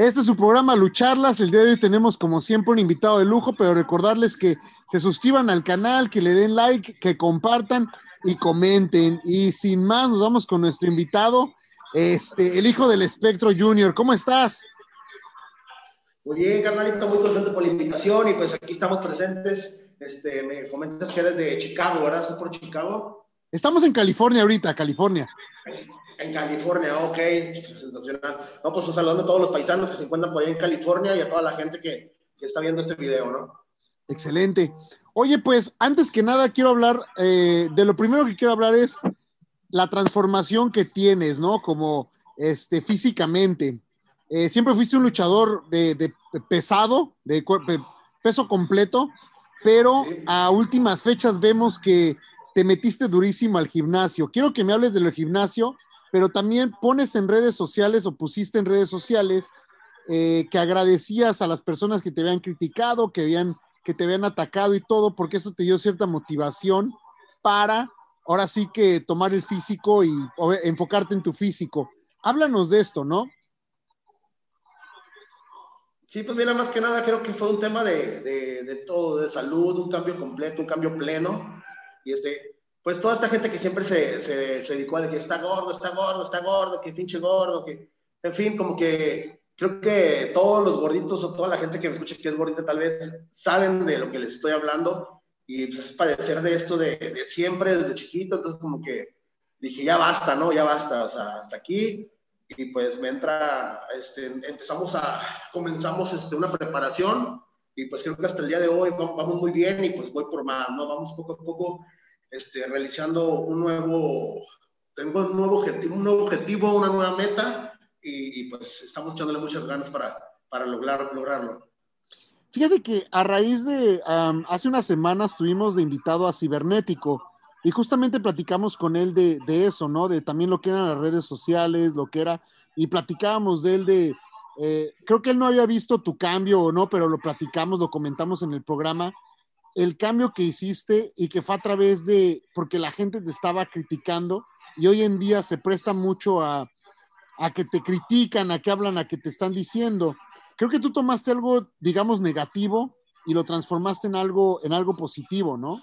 Este es su programa Lucharlas. El día de hoy tenemos como siempre un invitado de lujo, pero recordarles que se suscriban al canal, que le den like, que compartan y comenten. Y sin más, nos vamos con nuestro invitado, este, el hijo del espectro Junior. ¿Cómo estás? Muy bien, carnalito, muy contento por la invitación y pues aquí estamos presentes. Este, me comentas que eres de Chicago, ¿verdad? ¿Estás por Chicago? Estamos en California ahorita, California. En California, ok, sensacional. No, pues saludando a todos los paisanos que se encuentran por ahí en California y a toda la gente que, que está viendo este video, ¿no? Excelente. Oye, pues antes que nada quiero hablar, eh, de lo primero que quiero hablar es la transformación que tienes, ¿no? Como este, físicamente. Eh, siempre fuiste un luchador de, de pesado, de, de peso completo, pero a últimas fechas vemos que te metiste durísimo al gimnasio. Quiero que me hables del gimnasio, pero también pones en redes sociales o pusiste en redes sociales eh, que agradecías a las personas que te habían criticado, que, habían, que te habían atacado y todo, porque eso te dio cierta motivación para ahora sí que tomar el físico y enfocarte en tu físico. Háblanos de esto, ¿no? Sí, pues mira, más que nada creo que fue un tema de todo, de salud, un cambio completo, un cambio pleno. Y este, pues toda esta gente que siempre se, se, se dedicó a que está gordo, está gordo, está gordo, que pinche gordo, que, en fin, como que creo que todos los gorditos o toda la gente que me escucha que es gordita tal vez saben de lo que les estoy hablando y pues es padecer de esto de, siempre, desde chiquito, entonces como que dije, ya basta, ¿no? Ya basta, hasta aquí y pues me entra, este, empezamos a, comenzamos este, una preparación y pues creo que hasta el día de hoy vamos muy bien y pues voy por más, ¿no? Vamos poco a poco este, realizando un nuevo, tengo un nuevo objetivo, un nuevo objetivo una nueva meta y, y, pues estamos echándole muchas ganas para, para lograr, lograrlo. Fíjate que a raíz de, um, hace unas semanas tuvimos de invitado a Cibernético y justamente platicamos con él de, de, eso, ¿no? De también lo que eran las redes sociales, lo que era, y platicábamos de él de, eh, creo que él no había visto tu cambio o no, pero lo platicamos, lo comentamos en el programa, el cambio que hiciste y que fue a través de, porque la gente te estaba criticando y hoy en día se presta mucho a, a que te critican, a que hablan, a que te están diciendo. Creo que tú tomaste algo, digamos, negativo y lo transformaste en algo, en algo positivo, ¿no?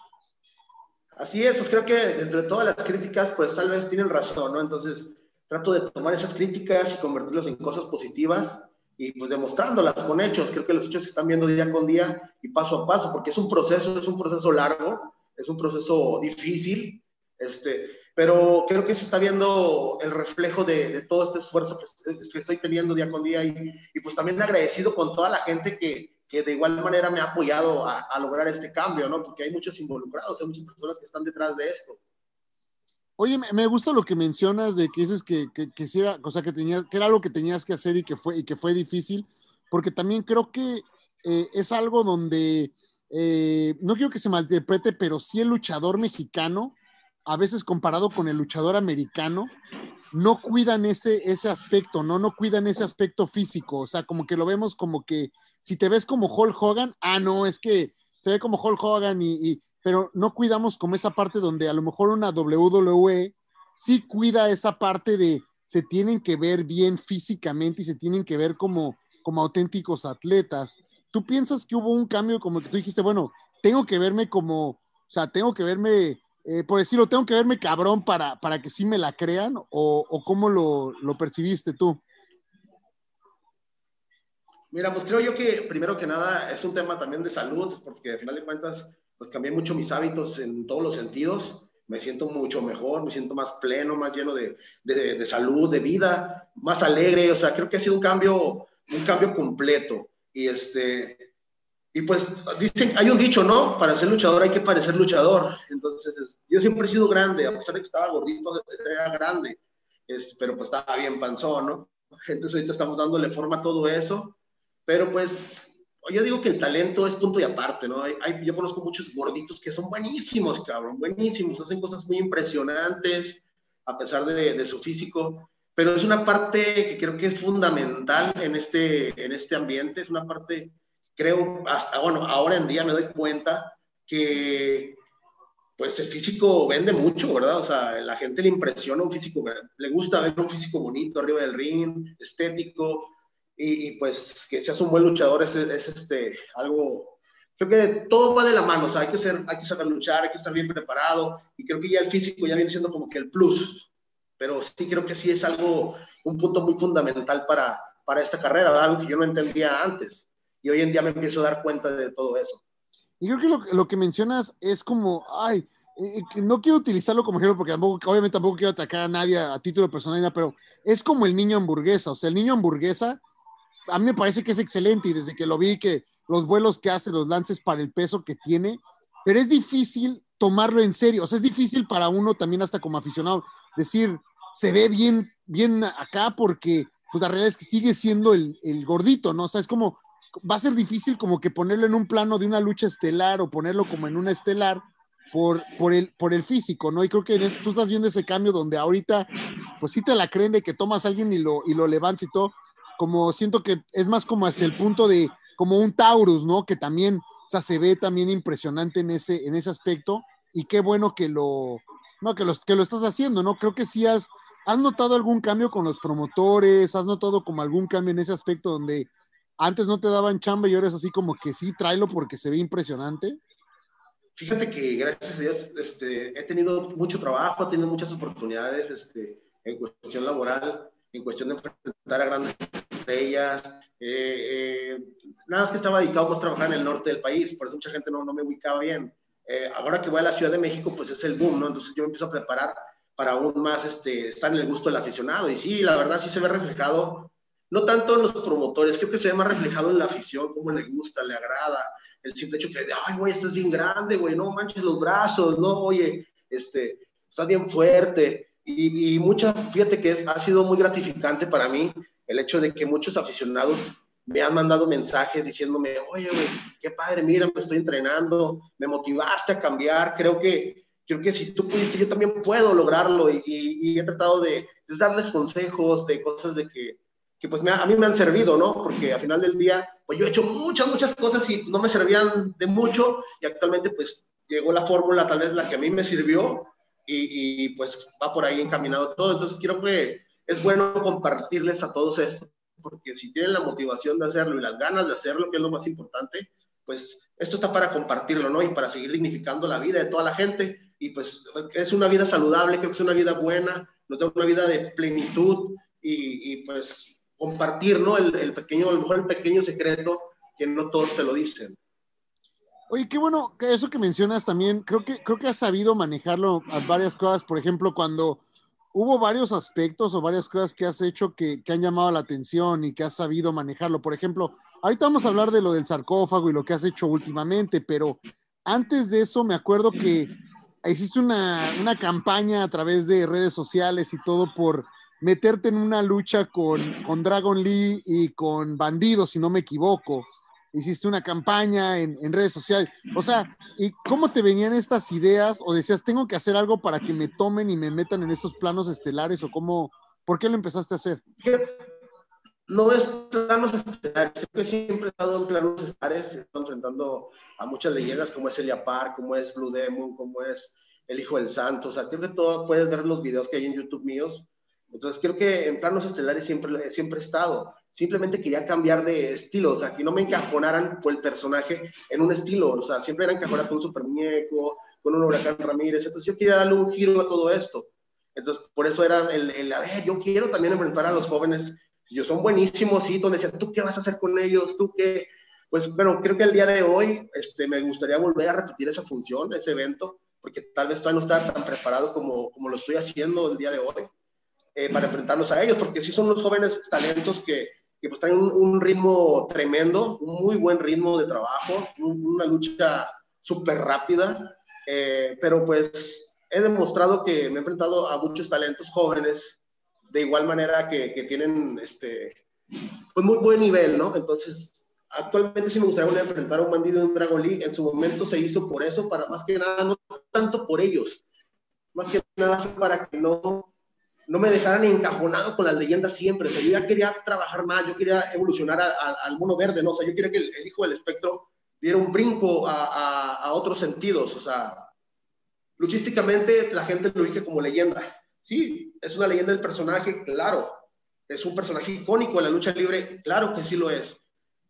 Así es, pues creo que dentro de todas las críticas, pues tal vez tienen razón, ¿no? Entonces, trato de tomar esas críticas y convertirlas en cosas positivas y pues demostrándolas con hechos. Creo que los hechos se están viendo día con día y paso a paso, porque es un proceso, es un proceso largo, es un proceso difícil, este, pero creo que se está viendo el reflejo de, de todo este esfuerzo que, que, estoy teniendo día con día y, y, pues también agradecido con toda la gente que, que de igual manera me ha apoyado a, a, lograr este cambio, ¿no? Porque hay muchos involucrados, hay muchas personas que están detrás de esto. Oye, me gusta lo que mencionas de que dices que, que, que, o sea, que, tenías, que era algo que tenías que hacer y que fue, y que fue difícil, porque también creo que eh, es algo donde, eh, no quiero que se malinterprete, pero sí el luchador mexicano, a veces comparado con el luchador americano, no cuidan ese, ese aspecto, ¿no? No cuidan ese aspecto físico, o sea, como que lo vemos como que si te ves como Hulk Hogan, ah, no, es que se ve como Hulk Hogan y pero no cuidamos como esa parte donde a lo mejor una WWE sí cuida esa parte de se tienen que ver bien físicamente y se tienen que ver como, como auténticos atletas. ¿Tú piensas que hubo un cambio como que tú dijiste, bueno, tengo que verme como, o sea, tengo que verme, eh, por decirlo, tengo que verme cabrón para, para que sí me la crean o, o cómo lo, lo percibiste tú? Mira, pues creo yo que primero que nada es un tema también de salud, porque al final de cuentas pues cambié mucho mis hábitos en todos los sentidos. Me siento mucho mejor, me siento más pleno, más lleno de, de, de, salud, de vida, más alegre. O sea, creo que ha sido un cambio, un cambio completo. Y, este, y pues dicen, hay un dicho, ¿no? Para ser luchador hay que parecer luchador. Entonces, yo siempre he sido grande, a pesar de que estaba gordito, era grande, es, pero pues estaba bien panzón, ¿no? Entonces ahorita estamos dándole forma a todo eso, pero pues yo digo que el talento es punto y aparte, ¿no? Hay, hay, yo conozco muchos gorditos que son buenísimos, cabrón, buenísimos, hacen cosas muy impresionantes a pesar de, de su físico, pero es una parte que creo que es fundamental en este, en este ambiente, es una parte creo, hasta, bueno, ahora en día me doy cuenta que pues el físico vende mucho, ¿verdad? O sea, la gente le impresiona un físico, le gusta ver un físico bonito arriba del ring, estético, y, pues que seas un buen luchador es, es, este, algo, creo que todo va de la mano, o sea, hay que, ser, hay que saber luchar, hay que estar bien preparado, y creo que ya el físico ya viene siendo como que el plus, pero sí creo que sí es algo, un punto muy fundamental para, para esta carrera, algo que yo no entendía antes y hoy en día me empiezo a dar cuenta de todo eso. Y creo que lo, lo que mencionas es como, ay, eh, no quiero utilizarlo como ejemplo porque tampoco, obviamente tampoco quiero atacar a nadie a, título personal, pero es como el niño hamburguesa, o sea, el niño hamburguesa a mí me parece que es excelente y desde que lo vi que los vuelos que hace, los lances para el peso que tiene, pero es difícil tomarlo en serio, o sea, es difícil para uno también hasta como aficionado decir, se ve bien, bien acá porque pues la realidad es que sigue siendo el, el gordito, ¿no? O sea, es como va a ser difícil como que ponerlo en un plano de una lucha estelar o ponerlo como en una estelar por, por, el, por el físico, ¿no? Y creo que tú estás viendo ese cambio donde ahorita, pues sí te la creen de que tomas a alguien y lo, y lo levantas y todo, como siento que es más como hacia el punto de, como un Taurus, ¿no? Que también, o sea, se ve también impresionante en ese, en ese aspecto y qué bueno que lo, no, que, los, que lo estás haciendo, ¿no? Creo que sí has, has notado algún cambio con los promotores, has notado como algún cambio en ese aspecto donde antes no te daban chamba y ahora es así como que sí, tráelo porque se ve impresionante. Fíjate que gracias a Dios este, he tenido mucho trabajo, he tenido muchas oportunidades este, en cuestión laboral, en cuestión de enfrentar a grandes estrellas. Eh, eh, nada más que estaba dedicado a trabajar en el norte del país, por eso mucha gente no, no me ubicaba bien. Eh, ahora que voy a la Ciudad de México, pues es el boom, ¿no? Entonces yo me empiezo a preparar para aún más este, estar en el gusto del aficionado. Y sí, la verdad sí se ve reflejado no tanto en los promotores, creo que se ve más reflejado en la afición, cómo le gusta, le agrada, el simple hecho que, ay, güey, estás bien grande, güey, no manches los brazos, no, oye, este, estás bien fuerte. Y, y mucha, fíjate que es, ha sido muy gratificante para mí el hecho de que muchos aficionados me han mandado mensajes diciéndome, oye, güey, qué padre, mira, me estoy entrenando, me motivaste a cambiar, creo que, creo que si tú pudiste, yo también puedo lograrlo y, he tratado de, de darles consejos, de cosas de que, que pues a mí me han servido, ¿no? Porque al final del día, pues yo he hecho muchas, muchas cosas y no me servían de mucho y actualmente pues llegó la fórmula tal vez la que a mí me sirvió y, y, pues va por ahí encaminado todo. Entonces quiero que es bueno compartirles a todos esto, porque si tienen la motivación de hacerlo y las ganas de hacerlo, que es lo más importante, pues esto está para compartirlo, ¿no? Y para seguir dignificando la vida de toda la gente. Y pues es una vida saludable, creo que es una vida buena, nos da una vida de plenitud y, pues compartir, ¿no? El, pequeño, a lo mejor el pequeño secreto que no todos te lo dicen. Oye, qué bueno eso que mencionas también, creo que, creo que has sabido manejarlo a varias cosas, por ejemplo, cuando hubo varios aspectos o varias cosas que has hecho que, que han llamado la atención y que has sabido manejarlo. Por ejemplo, ahorita vamos a hablar de lo del sarcófago y lo que has hecho últimamente, pero antes de eso me acuerdo que hiciste una, una campaña a través de redes sociales y todo por meterte en una lucha con, con Dragon Lee y con Bandido, si no me equivoco. Hiciste una campaña en, en, redes sociales. O sea, ¿y cómo te venían estas ideas? ¿O decías, tengo que hacer algo para que me tomen y me metan en esos planos estelares? ¿O cómo, por qué lo empezaste a hacer? No es planos estelares, creo que siempre he estado en planos estelares, enfrentando a muchas leyendas como es Elia Park, como es Blue Demon, como es El Hijo del Santo. O sea, creo que todo puedes ver los videos que hay en YouTube míos entonces creo que en planos estelares siempre, siempre he estado. Simplemente quería cambiar de estilo, o sea, que no me encajonaran por el personaje en un estilo, o sea, siempre era encajonar con un super muñeco, con un huracán Ramírez, entonces yo quería darle un giro a todo esto. Entonces, por eso era el, el a ver, yo quiero también enfrentar a los jóvenes, ellos son buenísimos, sí, donde decían, ¿tú qué vas a hacer con ellos? ¿Tú qué? Pues, bueno, creo que el día de hoy este, me gustaría volver a repetir esa función, ese evento, porque tal vez todavía no está tan preparado como, como lo estoy haciendo el día de hoy eh, para enfrentarnos a ellos, porque sí son unos jóvenes talentos que, que pues traen un, un ritmo tremendo, un muy buen ritmo de trabajo, un- una lucha súper rápida, eh, pero pues he demostrado que me he enfrentado a muchos talentos jóvenes de igual manera que, que tienen este, pues muy buen nivel, ¿no? Entonces, actualmente sí me gustaría enfrentar a un bandido en Dragon League. En su momento se hizo por eso, para más que nada, no tanto por ellos, más que nada para que no, no me dejaran encajonado con las leyendas siempre. O sea, yo ya quería trabajar más, yo quería evolucionar al mono verde, ¿no? O yo quería que el, hijo del espectro diera un brinco a, otros sentidos. O sea, luchísticamente la gente lo ubica como leyenda. Sí, es una leyenda del personaje, claro. Es un personaje icónico en la lucha libre, claro que sí lo es.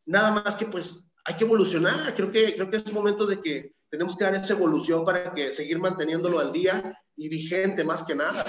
Nada más que pues hay que evolucionar. Creo que, creo que es momento de que tenemos que dar esa evolución para que seguir manteniéndolo al día y vigente más que nada.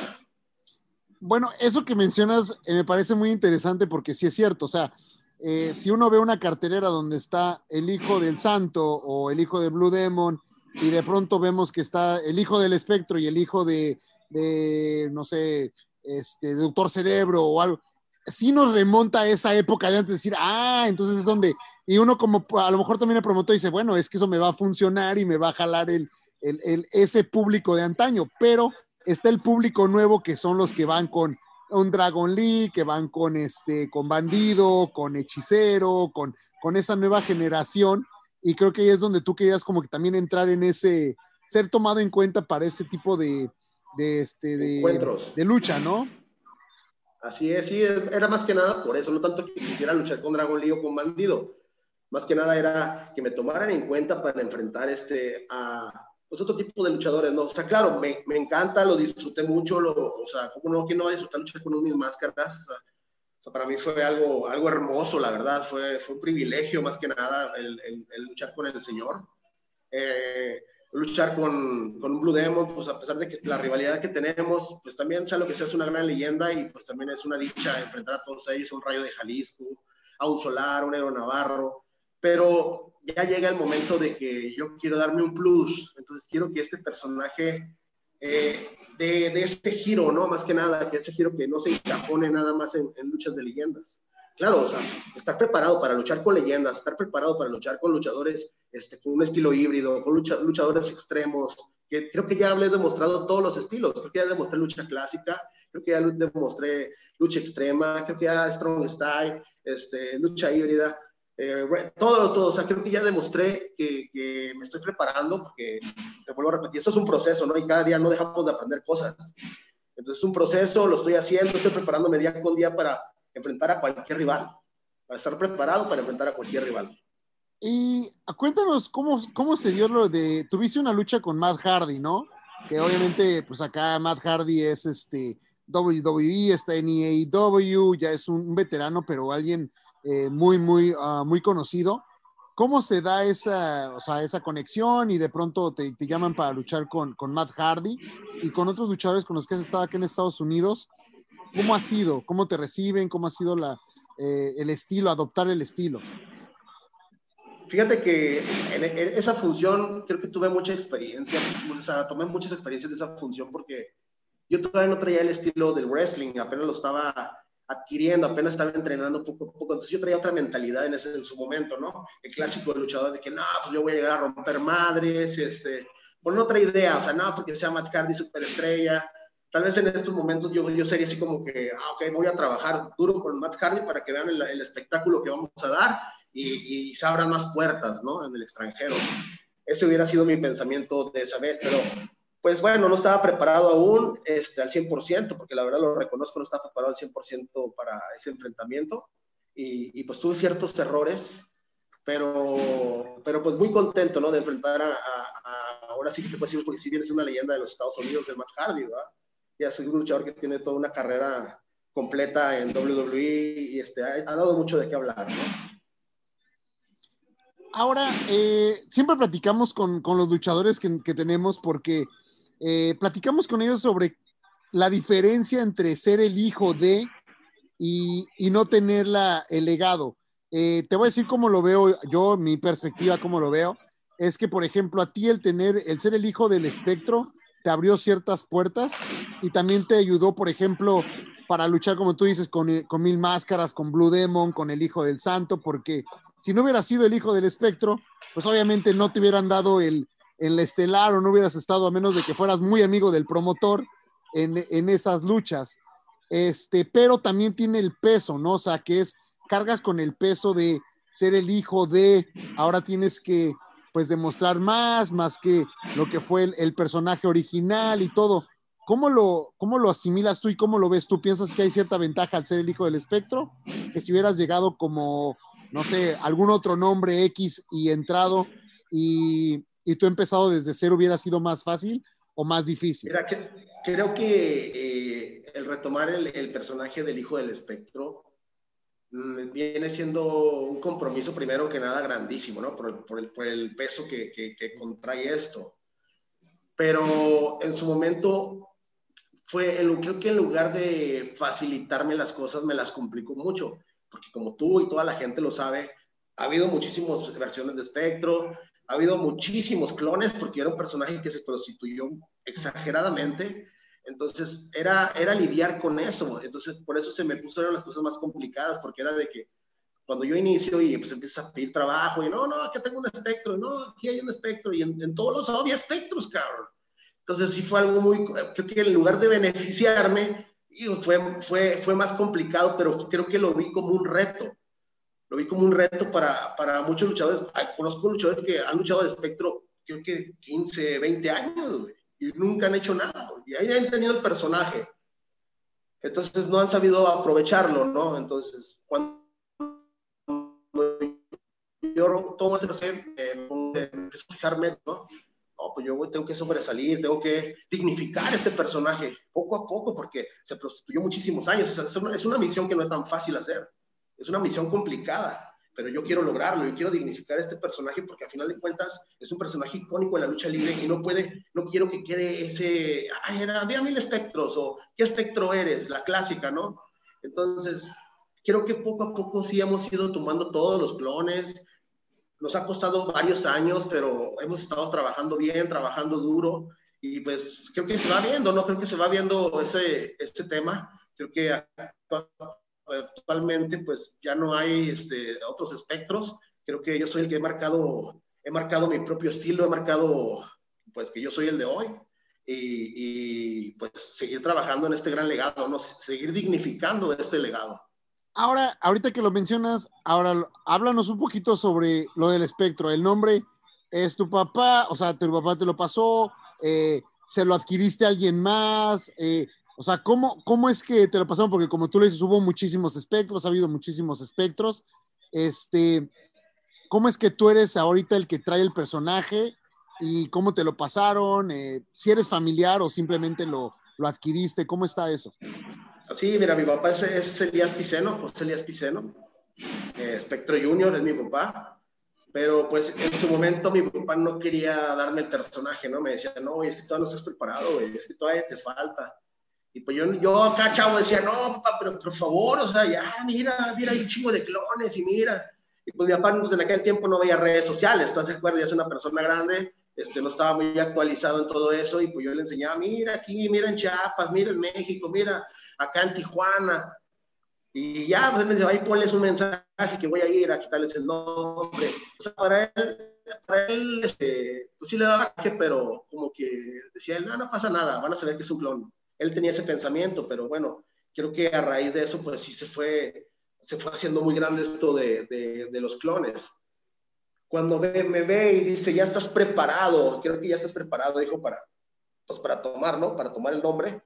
Bueno, eso que mencionas eh, me parece muy interesante porque sí es cierto, o sea, eh, si uno ve una cartelera donde está el hijo del santo o el hijo de Blue Demon y de pronto vemos que está el hijo del espectro y el hijo de, de no sé, este, Doctor Cerebro o algo, sí nos remonta a esa época de antes de decir, ah, entonces es donde, y uno como a lo mejor también el promotor dice, bueno, es que eso me va a funcionar y me va a jalar el, el, el- ese público de antaño, pero está el público nuevo que son los que van con un Dragon League, que van con este, con Bandido, con Hechicero, con, con esa nueva generación, y creo que ahí es donde tú querías como que también entrar en ese, ser tomado en cuenta para ese tipo de, de este, de, Encuentros. de lucha, ¿no? Así es, sí, era más que nada por eso, no tanto que quisiera luchar con Dragon League o con Bandido. Más que nada era que me tomaran en cuenta para enfrentar este, a pues, otro tipo de luchadores, ¿no? O sea, claro, me, me encanta, lo disfruté mucho, lo, o sea, ¿cómo no, quién no va a disfrutar luchar con unas máscaras? O sea, o sea, para mí fue algo, algo hermoso, la verdad, fue, fue un privilegio más que nada el, el- el luchar con el Señor. Eh, luchar con, con un Blue Demon, pues a pesar de que la rivalidad que tenemos, pues también sea lo que sea, es una gran leyenda y pues también es una dicha enfrentar a todos ellos, un Rayo de Jalisco, a un Solar, un Héroe Navarro, pero ya llega el momento de que yo quiero darme un plus, entonces quiero que este personaje eh, de, de este giro, ¿no? Más que nada, que ese giro que no se encajone nada más en, en luchas de leyendas. Claro, o sea, estar preparado para luchar con leyendas, estar preparado para luchar con luchadores este, con un estilo híbrido, con lucha- luchadores extremos, que creo que ya he demostrado todos los estilos, creo que ya demostré lucha clásica, creo que ya demostré lucha extrema, creo que ya strong style, este, lucha híbrida, eh, todo, todo, o sea, creo que ya demostré que, que me estoy preparando, porque te vuelvo a repetir, esto es un proceso, ¿no? Y cada día no dejamos de aprender cosas. Entonces es un proceso, lo estoy haciendo, estoy preparándome día con día para enfrentar a cualquier rival, para estar preparado para enfrentar a cualquier rival. Y cuéntanos cómo, cómo se dio lo de, tuviste una lucha con Matt Hardy, ¿no? Que obviamente, pues acá Matt Hardy es este WWE, está en AEW, ya es un veterano, pero alguien eh, muy, muy, ah, muy conocido. ¿Cómo se da esa, o sea, esa conexión y de pronto te, te llaman para luchar con, con Matt Hardy y con otros luchadores con los que has estado aquí en Estados Unidos? ¿Cómo ha sido? ¿Cómo te reciben? ¿Cómo ha sido la, eh, el estilo, adoptar el estilo? Fíjate que en, esa función creo que tuve mucha experiencia, o sea, tomé muchas experiencias de esa función porque yo todavía no traía el estilo del wrestling, apenas lo estaba adquiriendo, apenas estaba entrenando poco a poco, entonces yo traía otra mentalidad en ese en su momento, ¿no? El clásico luchador de que no, pues yo voy a llegar a romper madres, este, con otra idea, o sea, no, porque sea Matt Hardy superestrella, tal vez en estos momentos yo, yo sería así como que, ah, ok, voy a trabajar duro con Matt Hardy para que vean el, el espectáculo que vamos a dar y, y se abran más puertas, ¿no? En el extranjero. Ese hubiera sido mi pensamiento de esa vez, pero pues bueno, no estaba preparado aún este, al 100%, porque la verdad lo reconozco, no estaba preparado al 100% para ese enfrentamiento y, y, pues tuve ciertos errores, pero, pero pues muy contento, ¿no? De enfrentar a, ahora sí que te puedo decir, porque si bien es una leyenda de los Estados Unidos, el Matt Hardy, ¿verdad? Ya soy un luchador que tiene toda una carrera completa en WWE y este, ha, dado mucho de qué hablar, ¿no? Ahora, eh, siempre platicamos con, con los luchadores que tenemos porque eh, platicamos con ellos sobre la diferencia entre ser el hijo de y, no tener la, el legado. Eh, te voy a decir cómo lo veo yo, mi perspectiva, cómo lo veo. Es que, por ejemplo, a ti el tener, el ser el hijo del espectro, te abrió ciertas puertas y también te ayudó, por ejemplo, para luchar, como tú dices, con, con Mil Máscaras, con Blue Demon, con el Hijo del Santo, porque si no hubieras sido el Hijo del Espectro, pues obviamente no te hubieran dado el, el estelar o no hubieras estado a menos de que fueras muy amigo del promotor en, en esas luchas. Este, pero también tiene el peso, ¿no? O sea, que es, cargas con el peso de ser el hijo de, ahora tienes que, pues, demostrar más, más que lo que fue el, el personaje original y todo. ¿Cómo lo, ¿Cómo lo asimilas tú y cómo lo ves tú? ¿Piensas que hay cierta ventaja al ser el hijo del espectro? Que si hubieras llegado como, no sé, algún otro nombre X y entrado y, y tú empezado desde cero hubiera sido más fácil o más difícil? Mira, que, creo que eh, el retomar el, el, personaje del hijo del espectro mm, viene siendo un compromiso primero que nada grandísimo, ¿no? Por, por, el, por el, peso que, que, que contrae esto. Pero en su momento fue, creo que en lugar de facilitarme las cosas, me las complicó mucho, porque como tú y toda la gente lo sabe, ha habido muchísimas versiones de espectro, ha habido muchísimos clones, porque era un personaje que se prostituyó exageradamente, entonces era, era lidiar con eso, entonces por eso se me pusieron las cosas más complicadas, porque era de que cuando yo inicio y pues empiezas a pedir trabajo, y no, no, aquí tengo un espectro, no, aquí hay un espectro, y en, en todos los había espectros, cabrón. Entonces sí fue algo muy, creo que en lugar de beneficiarme, fue, fue, fue más complicado, pero creo que lo vi como un reto. Lo vi como un reto para, para muchos luchadores. Ay, conozco luchadores que han luchado de espectro, creo que 15, 20 años, y nunca han hecho nada. Y ahí han tenido el personaje. Entonces no han sabido aprovecharlo, ¿no? Entonces, cuando yo tomo este eh, empiezo a fijarme, ¿no? no, pues yo tengo que sobresalir, tengo que dignificar este personaje poco a poco porque se prostituyó muchísimos años. es, una, es, una, misión que no es tan fácil hacer, es una misión complicada, pero yo quiero lograrlo, yo quiero dignificar este personaje porque a final de cuentas es un personaje icónico en la lucha libre y no puede, no quiero que quede ese, ay, era, había mil espectros o qué espectro eres, la clásica, ¿no? Entonces, creo que poco a poco sí hemos ido tomando todos los clones, nos ha costado varios años, pero hemos estado trabajando bien, trabajando duro y pues creo que se va viendo, ¿no? Creo que se va viendo ese, este tema. Creo que actualmente pues ya no hay este, otros espectros. Creo que yo soy el que he marcado, he marcado mi propio estilo, he marcado pues que yo soy el de hoy. Y, y pues seguir trabajando en este gran legado, ¿no? Seguir dignificando este legado. Ahora, ahorita que lo mencionas, ahora háblanos un poquito sobre lo del espectro. El nombre es tu papá, o sea, tu papá te lo pasó, eh, se lo adquiriste a alguien más, eh, o sea, ¿cómo, ¿cómo es que te lo pasaron? Porque como tú le dices, hubo muchísimos espectros, ha habido muchísimos espectros. Este, ¿Cómo es que tú eres ahorita el que trae el personaje y cómo te lo pasaron? Eh, si eres familiar o simplemente lo, lo adquiriste, ¿cómo está eso? Sí, mira, mi papá es, es Elías Piceno, José Elías Piceno. Eh, Espectro Junior es mi papá. Pero pues en su momento mi papá no quería darme el personaje, ¿no? Me decía, no, es que todavía no estás preparado, güey, es que todavía te falta. Y pues yo, yo acá, chavo, decía, no, papá, pero por favor, o sea, ya, mira, mira, hay un chingo de clones y mira. Y pues mi papá pues, en aquel tiempo no veía redes sociales, entonces, acuerdas, ya es una persona grande, este, no estaba muy actualizado en todo eso, y pues yo le enseñaba, mira aquí, mira en Chiapas, mira en México, mira, acá en Tijuana. Y ya, pues él me dice, ahí ponles un mensaje que voy a ir a quitarles el nombre. O sea, para él, para él este, pues sí le daba que, pero como que decía él, no, no pasa nada, van a saber que es un clon. Él tenía ese pensamiento, pero bueno, creo que a raíz de eso, pues sí se fue, se fue haciendo muy grande esto de, los clones. Cuando ve, me ve y dice, ya estás preparado, creo que ya estás preparado, dijo, para, pues para tomar, ¿no? Para tomar el nombre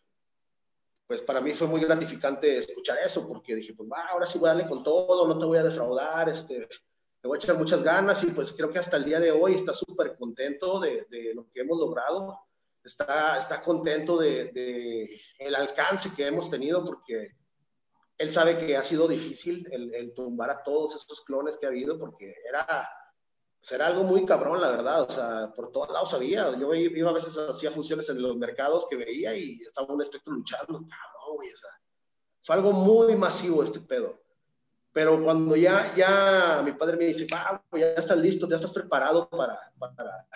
pues para mí fue muy gratificante escuchar eso, porque dije, pues va, ahora sí voy a darle con todo, no te voy a defraudar, este, le voy a echar muchas ganas y pues creo que hasta el día de hoy está súper contento de, lo que hemos logrado, está, está contento de, de, el alcance que hemos tenido, porque él sabe que ha sido difícil el, el tumbar a todos esos clones que ha habido, porque era era algo muy cabrón, la verdad. O sea, por todos lados había. Yo iba a veces, hacía funciones en los mercados que veía y estaba un espectro luchando, cabrón, güey. O sea, fue algo muy masivo este pedo. Pero cuando ya, ya mi padre me dice, ah, ya estás listo, ya estás preparado para, para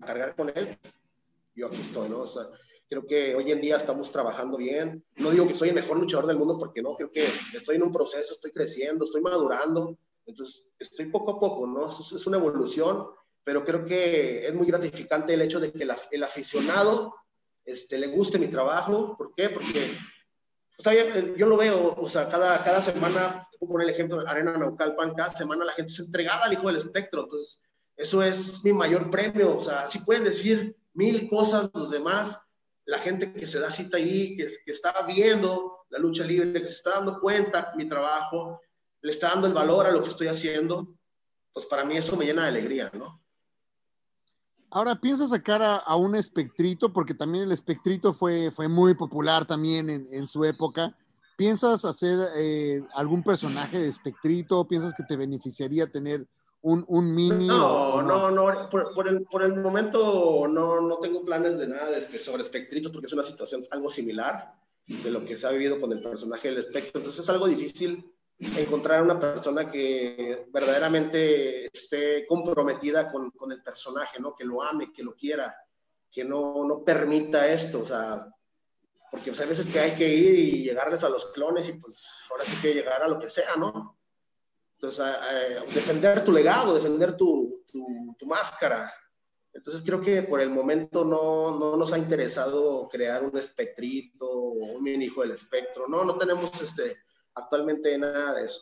cargar con él, yo aquí estoy, ¿no? O sea, Creo que hoy en día estamos trabajando bien. No digo que soy el mejor luchador del mundo porque no, creo que estoy en un proceso, estoy creciendo, estoy madurando. Entonces, estoy poco a poco, ¿no? Es, es una evolución, pero creo que es muy gratificante el hecho de que la, el aficionado este, le guste mi trabajo. ¿Por qué? Porque o sea, yo lo veo, o sea, cada, cada semana, por el ejemplo, Arena Naucalpan, cada semana la gente se entregaba al hijo del espectro. Entonces, eso es mi mayor premio. O sea, si pueden decir mil cosas los demás, la gente que se da cita ahí, que, que está viendo la lucha libre, que se está dando cuenta mi trabajo, le está dando el valor a lo que estoy haciendo, pues para mí eso me llena de alegría, ¿no? Ahora, ¿piensas sacar a, un espectrito? Porque también el espectrito fue, fue muy popular también en, en su época. ¿Piensas hacer eh, algún personaje de espectrito? ¿Piensas que te beneficiaría tener un, un mini? No, no, no, no. Por, por, el, por, el, momento no, no tengo planes de nada de, sobre espectritos porque es una situación algo similar de lo que se ha vivido con el personaje del espectro. Entonces es algo difícil encontrar una persona que verdaderamente esté comprometida con, con, el personaje, ¿no? Que lo ame, que lo quiera, que no, no permita esto, o sea, porque pues, hay veces que hay que ir y llegarles a los clones y pues ahora sí que llegar a lo que sea, ¿no? Entonces, defender tu legado, defender tu, tu, máscara. Entonces creo que por el momento no, no nos ha interesado crear un espectrito un hijo del espectro, no, no tenemos este actualmente nada de eso.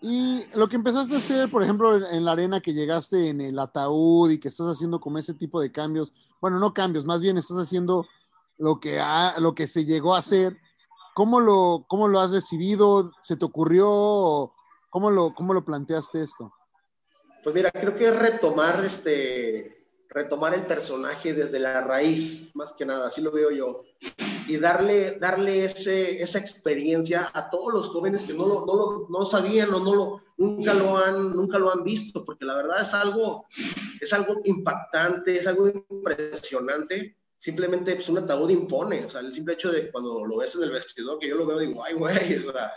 Y lo que empezaste a hacer, por ejemplo, en la arena que llegaste en el ataúd y que estás haciendo como ese tipo de cambios, bueno, no cambios, más bien estás haciendo lo que, ha, lo que se llegó a hacer. ¿Cómo lo, cómo lo has recibido? ¿Se te ocurrió? ¿Cómo lo, cómo lo planteaste esto? Pues mira, creo que es retomar este, retomar el personaje desde la raíz, más que nada, así lo veo yo, y darle, darle ese, esa experiencia a todos los jóvenes que no lo, no lo, no sabían o no lo, nunca, lo han, nunca lo han visto, porque la verdad es algo, es algo impactante, es algo impresionante. Simplemente pues, un ataúd impone, o sea, el simple hecho de cuando lo ves en el vestidor, que yo lo veo, digo, ay, güey, o sea,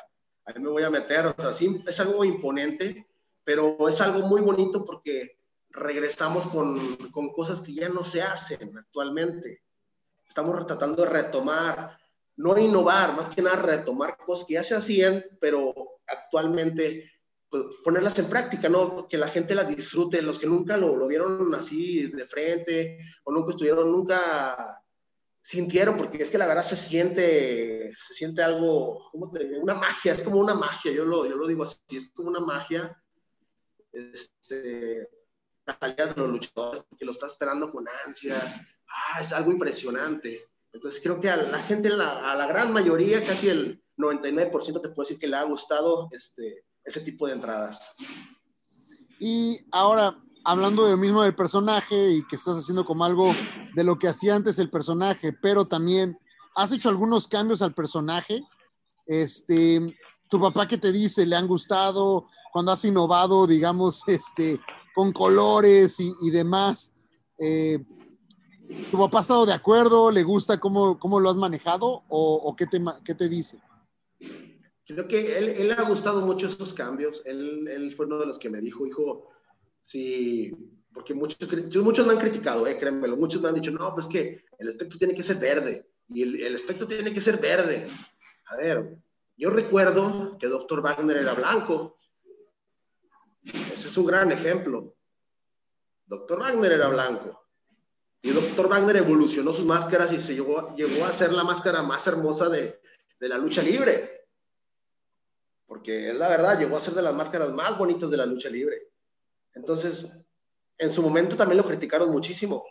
ahí me voy a meter, o sea, sí, es algo imponente, pero es algo muy bonito porque regresamos con, con, cosas que ya no se hacen actualmente. Estamos tratando de retomar, no innovar, más que nada retomar cosas que ya se hacían, pero actualmente pues, ponerlas en práctica, ¿no? Que la gente las disfrute, los que nunca lo, lo vieron así de frente o nunca estuvieron, nunca sintieron, porque es que la verdad se siente, se siente algo, como una magia, es como una magia, yo lo, yo lo digo así, es como una magia. Este, las salidas de los luchadores, que lo estás esperando con ansias. Ah, es algo impresionante. Entonces creo que a la gente, la, a la gran mayoría, casi el 99% te puedo decir que le ha gustado este, ese tipo de entradas. Y ahora, hablando de lo mismo del personaje y que estás haciendo como algo de lo que hacía antes el personaje, pero también has hecho algunos cambios al personaje. Este, tu papá que te dice, le han gustado, cuando has innovado, digamos, este, con colores y, y demás. Eh, ¿Tu papá ha estado de acuerdo? ¿Le gusta cómo, cómo lo has manejado? ¿O, qué, te, qué te dice? Creo que él, él, ha gustado mucho estos cambios. Él, él, fue uno de los que me dijo, hijo, sí, porque muchos, muchos me han criticado, eh, créanmelo, muchos me han dicho, no, pues que el espectro tiene que ser verde y el, el espectro tiene que ser verde. A ver, yo recuerdo que Dr. Wagner era blanco ese es un gran ejemplo. Doctor Wagner era blanco. Y Doctor Wagner evolucionó sus máscaras y se llegó, llegó a ser la máscara más hermosa de, de la lucha libre. Porque la verdad, llegó a ser de las máscaras más bonitas de la lucha libre. Entonces, en su momento también lo criticaron muchísimo.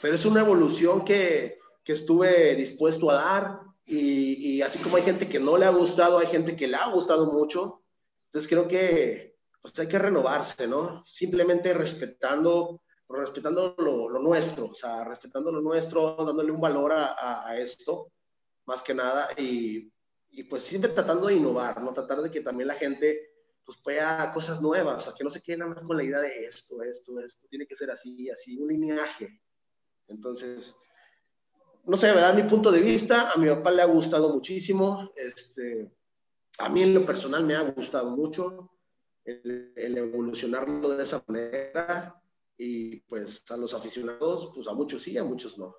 Pero es una evolución que, que estuve dispuesto a dar. Y, y, así como hay gente que no le ha gustado, hay gente que le ha gustado mucho. Entonces creo que pues hay que renovarse, ¿no? Simplemente respetando, respetando lo, nuestro, o sea, respetando lo nuestro, dándole un valor a, a, a esto, más que nada, y, y, pues siempre tratando de innovar, ¿no? Tratar de que también la gente pues vea cosas nuevas, o que no se quede nada más con la idea de esto, esto, esto, tiene que ser así, así, un lineaje. Entonces, no sé, ¿verdad? Mi punto de vista, a mi papá le ha gustado muchísimo, este, a mí en lo personal me ha gustado mucho, el, el, evolucionarlo de esa manera y pues a los aficionados, pues a muchos sí, a muchos no.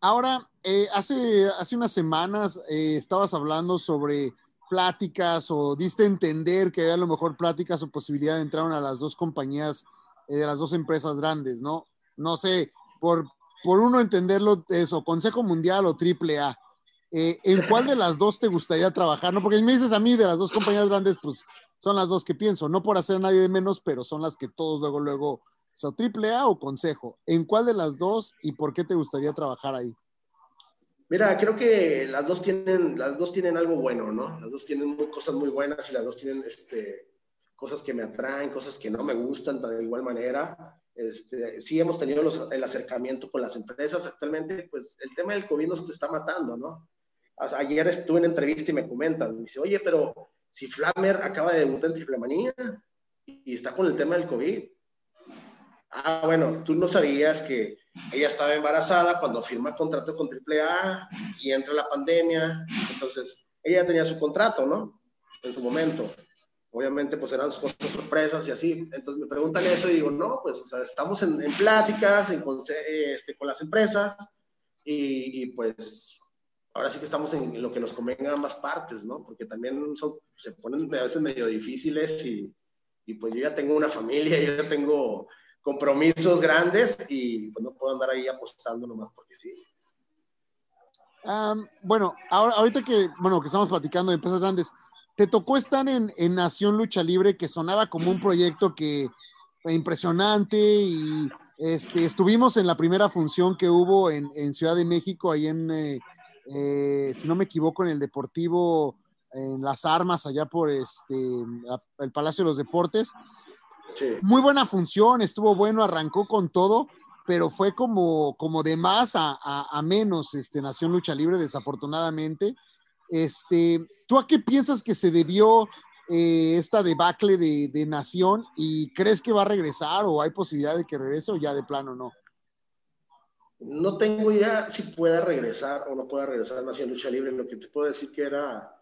ahora, eh, hace, hace unas semanas eh, estabas hablando sobre pláticas o diste a entender que había a lo mejor pláticas o posibilidad de entrar a las dos compañías eh, de las dos empresas grandes, ¿no? No sé, por, por uno entenderlo, eso, Consejo Mundial o Triple A. Eh, ¿En cuál de las dos te gustaría trabajar? No, porque si me dices a mí de las dos compañías grandes, pues son las dos que pienso, no por hacer nadie de menos, pero son las que todos luego, luego, o Triple A o Consejo. ¿En cuál de las dos y por qué te gustaría trabajar ahí? Mira, creo que las dos tienen, las dos tienen algo bueno, ¿no? Las dos tienen cosas muy buenas y las dos tienen este, cosas que me atraen, cosas que no me gustan de igual manera. Este, sí hemos tenido el acercamiento con las empresas. Actualmente, pues el tema del COVID nos está matando, ¿no? Ayer estuve en entrevista y me comentan, me dice, oye, pero si Flammer acaba de debutar en Triple Manía y está con el tema del COVID. Ah, bueno, tú no sabías que ella estaba embarazada cuando firma contrato con AAA y entra la pandemia. Entonces, ella tenía su contrato, ¿no? En su momento. Obviamente, pues eran cosas sorpresas y así. Entonces me preguntan eso y digo, no, pues o sea, estamos en, en pláticas en, este, con las empresas y, y, pues ahora sí que estamos en lo que nos convenga a ambas partes, ¿no? Porque también son, se ponen a veces medio difíciles y, y pues yo ya tengo una familia, yo ya tengo compromisos grandes y pues no puedo andar ahí apostando nomás porque sí. Bueno, ahora, ahorita que, bueno, que estamos platicando de empresas grandes, te tocó estar en, en, Nación Lucha Libre, que sonaba como un proyecto que impresionante y este, estuvimos en la primera función que hubo en, en Ciudad de México, ahí en, eh, eh, si no me equivoco, en el Deportivo, en las armas, allá por este, el Palacio de los Deportes. Sí. Muy buena función, estuvo bueno, arrancó con todo, pero fue como, como de más a, a, a, menos este, Nación Lucha Libre, desafortunadamente. Este, ¿Tú a qué piensas que se debió eh, esta debacle de, de, Nación y crees que va a regresar o hay posibilidad de que regrese o ya de plano no? No tengo idea si pueda regresar o no pueda regresar Nación Lucha Libre. Lo que te puedo decir que era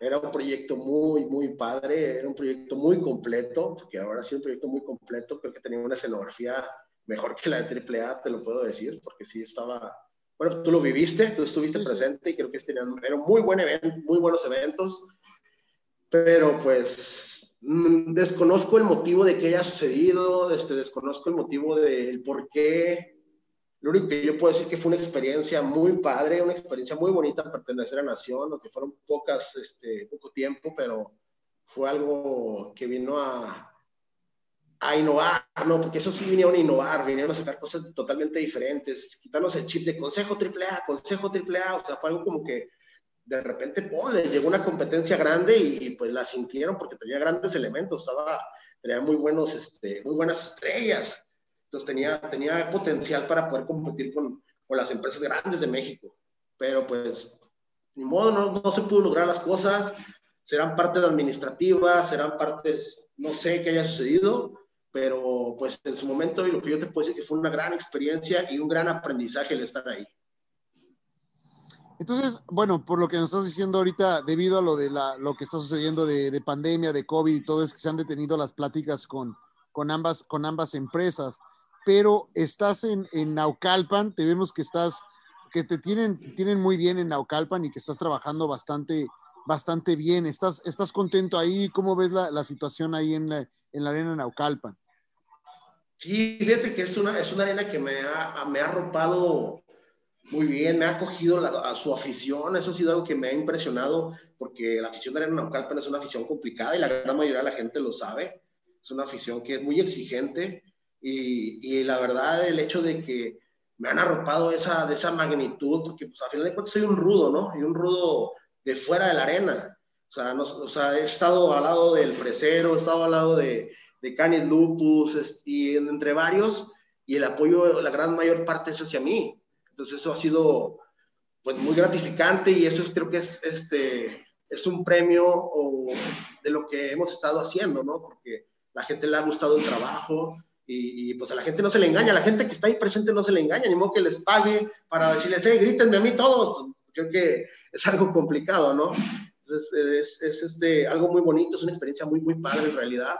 era un proyecto muy, muy padre, era un proyecto muy completo, que ahora sí un proyecto muy completo, creo que tenía una escenografía mejor que la de AAA, te lo puedo decir, porque sí estaba, bueno, tú lo viviste, tú estuviste sí, presente y creo que era un muy buen evento, muy buenos eventos, pero pues mm, desconozco el motivo de que haya sucedido, este, desconozco el motivo del por qué lo único que yo puedo decir que fue una experiencia muy padre, una experiencia muy bonita pertenecer a Nación, aunque fueron pocas, este, poco tiempo, pero fue algo que vino a, a innovar, ¿no? Porque eso sí vinieron a innovar, vinieron a sacar cosas totalmente diferentes, quitarnos el chip de Consejo AAA, Consejo AAA, o sea, fue algo como que de repente, ¡pum!, les llegó una competencia grande y, pues la sintieron porque tenía grandes elementos, estaba, tenía muy, buenos, este, muy buenas estrellas, entonces tenía, tenía potencial para poder competir con, con, las empresas grandes de México. Pero pues, ni modo, no, no se pudo lograr las cosas. Serán partes administrativas, serán partes, no sé qué haya sucedido, pero pues en su momento y lo que yo te puedo decir que fue una gran experiencia y un gran aprendizaje el estar ahí. Entonces, bueno, por lo que nos estás diciendo ahorita, debido a lo de la, lo que está sucediendo de, de pandemia, de COVID y todo, es que se han detenido las pláticas con, con, ambas, con ambas empresas pero estás en, en, Naucalpan, te vemos que estás, que te tienen, te tienen muy bien en Naucalpan y que estás trabajando bastante, bastante bien. ¿Estás, estás contento ahí? ¿Cómo ves la, la situación ahí en la, en la arena Naucalpan? Sí, fíjate que es una, es una arena que me ha, me ha arropado muy bien, me ha acogido la, a su afición, eso ha sido algo que me ha impresionado, porque la afición de Arena Naucalpan es una afición complicada y la gran mayoría de la gente lo sabe. Es una afición que es muy exigente, y, y, la verdad, el hecho de que me han arropado esa, de esa magnitud, porque pues a final de cuentas soy un rudo, ¿no? Y un rudo de fuera de la arena. O sea, no, o sea he estado al lado del Fresero, he estado al lado de, de Canis Lupus y entre varios, y el apoyo, la gran mayor parte es hacia mí. Entonces eso ha sido pues muy gratificante y eso creo que es, este, es un premio o, de lo que hemos estado haciendo, ¿no? Porque la gente le ha gustado el trabajo, y, y, pues a la gente no se le engaña, a la gente que está ahí presente no se le engaña, ni modo que les pague para decirles, hey, grítenme a mí todos. Creo que es algo complicado, ¿no? Entonces es, es este, algo muy bonito, es una experiencia muy, muy padre en realidad.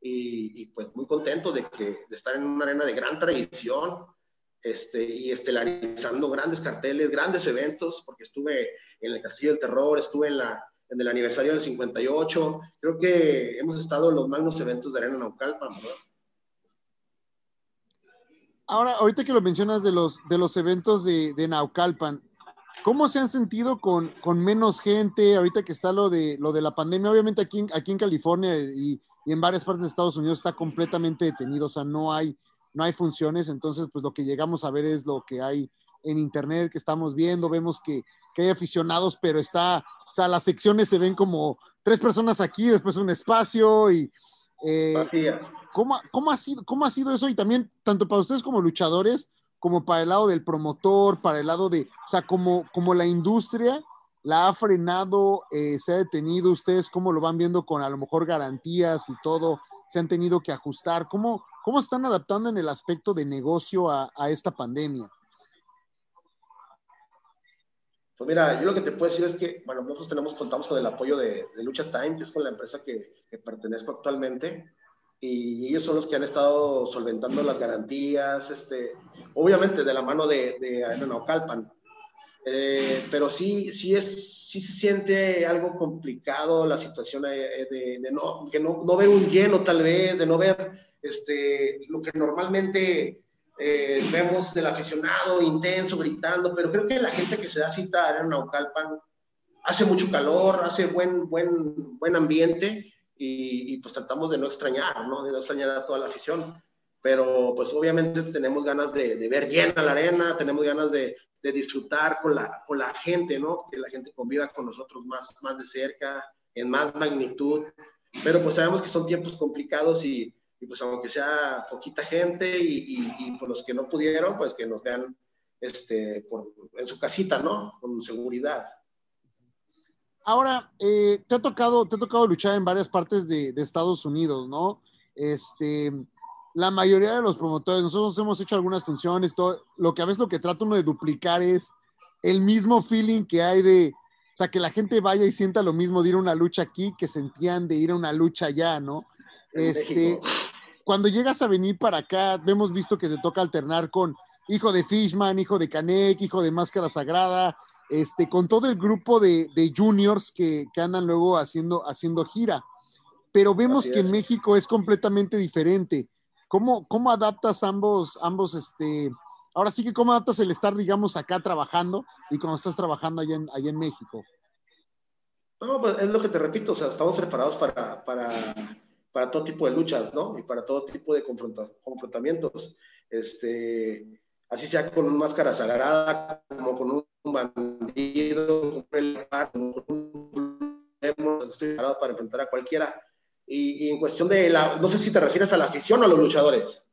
Y, y, pues muy contento de, que, de estar en una arena de gran tradición este, y estelarizando grandes carteles, grandes eventos, porque estuve en el Castillo del Terror, estuve en, la, en el aniversario del 58, creo que hemos estado en los magnos eventos de Arena Naucalpan, ¿verdad? Ahora, ahorita que lo mencionas de los, de los eventos de, Naucalpan, ¿cómo se han sentido con, con, menos gente ahorita que está lo de, lo de la pandemia? Obviamente aquí, aquí en California y, y, en varias partes de Estados Unidos está completamente detenido, o sea, no hay, no hay funciones, entonces pues lo que llegamos a ver es lo que hay en internet que estamos viendo, vemos que, que hay aficionados, pero está, o sea, las secciones se ven como tres personas aquí, después un espacio y... Eh, ¿cómo, cómo, ha sido, ¿Cómo ha sido eso? Y también, tanto para ustedes como luchadores, como para el lado del promotor, para el lado de, o sea, como, como la industria la ha frenado, eh, se ha detenido, ustedes cómo lo van viendo con a lo mejor garantías y todo, se han tenido que ajustar, ¿cómo, cómo están adaptando en el aspecto de negocio a, a esta pandemia? Pues mira, yo lo que te puedo decir es que, bueno, nosotros tenemos, contamos con el apoyo de, de Lucha Time, que es con la empresa que, que, pertenezco actualmente, y ellos son los que han estado solventando las garantías, este, obviamente de la mano de, de Aeronaucalpan, eh, pero sí, sí, es, sí se siente algo complicado la situación de, de, de no, que no, no ver un lleno tal vez, de no ver este, lo que normalmente eh, vemos del aficionado intenso, gritando, pero creo que la gente que se da cita en Naucalpan hace mucho calor, hace buen, buen, buen ambiente y, y, pues tratamos de no extrañar, ¿no? De no extrañar a toda la afición. Pero pues obviamente tenemos ganas de, de ver llena la arena, tenemos ganas de, de, disfrutar con la, con la gente, ¿no? Que la gente conviva con nosotros más, más de cerca, en más magnitud. Pero pues sabemos que son tiempos complicados y, y pues aunque sea poquita gente y, y, y, por los que no pudieron, pues que nos vean este, por, en su casita, ¿no? Con seguridad. Ahora, eh, te, ha tocado, te ha tocado luchar en varias partes de, de, Estados Unidos, ¿no? Este, la mayoría de los promotores, nosotros hemos hecho algunas funciones, todo, lo que a veces lo que trata uno de duplicar es el mismo feeling que hay de, o sea, que la gente vaya y sienta lo mismo de ir a una lucha aquí que sentían de ir a una lucha allá, ¿no? Este, cuando llegas a venir para acá, hemos visto que te toca alternar con hijo de Fishman, hijo de Canek, hijo de Máscara Sagrada, este, con todo el grupo de, de juniors que, que, andan luego haciendo, haciendo gira. Pero vemos que en México es completamente diferente. ¿Cómo, cómo adaptas ambos, ambos, este, ahora sí que cómo adaptas el estar, digamos, acá trabajando y cuando estás trabajando allá en, allá en México? No, pues es lo que te repito, o sea, estamos preparados para, para para todo tipo de luchas, ¿no? Y para todo tipo de confrontamientos. Este, así sea con una máscara sagrada, como con un bandido, con el con un estoy preparado para enfrentar a cualquiera. Y, y, en cuestión de la, no sé si te refieres a la afición o a los luchadores.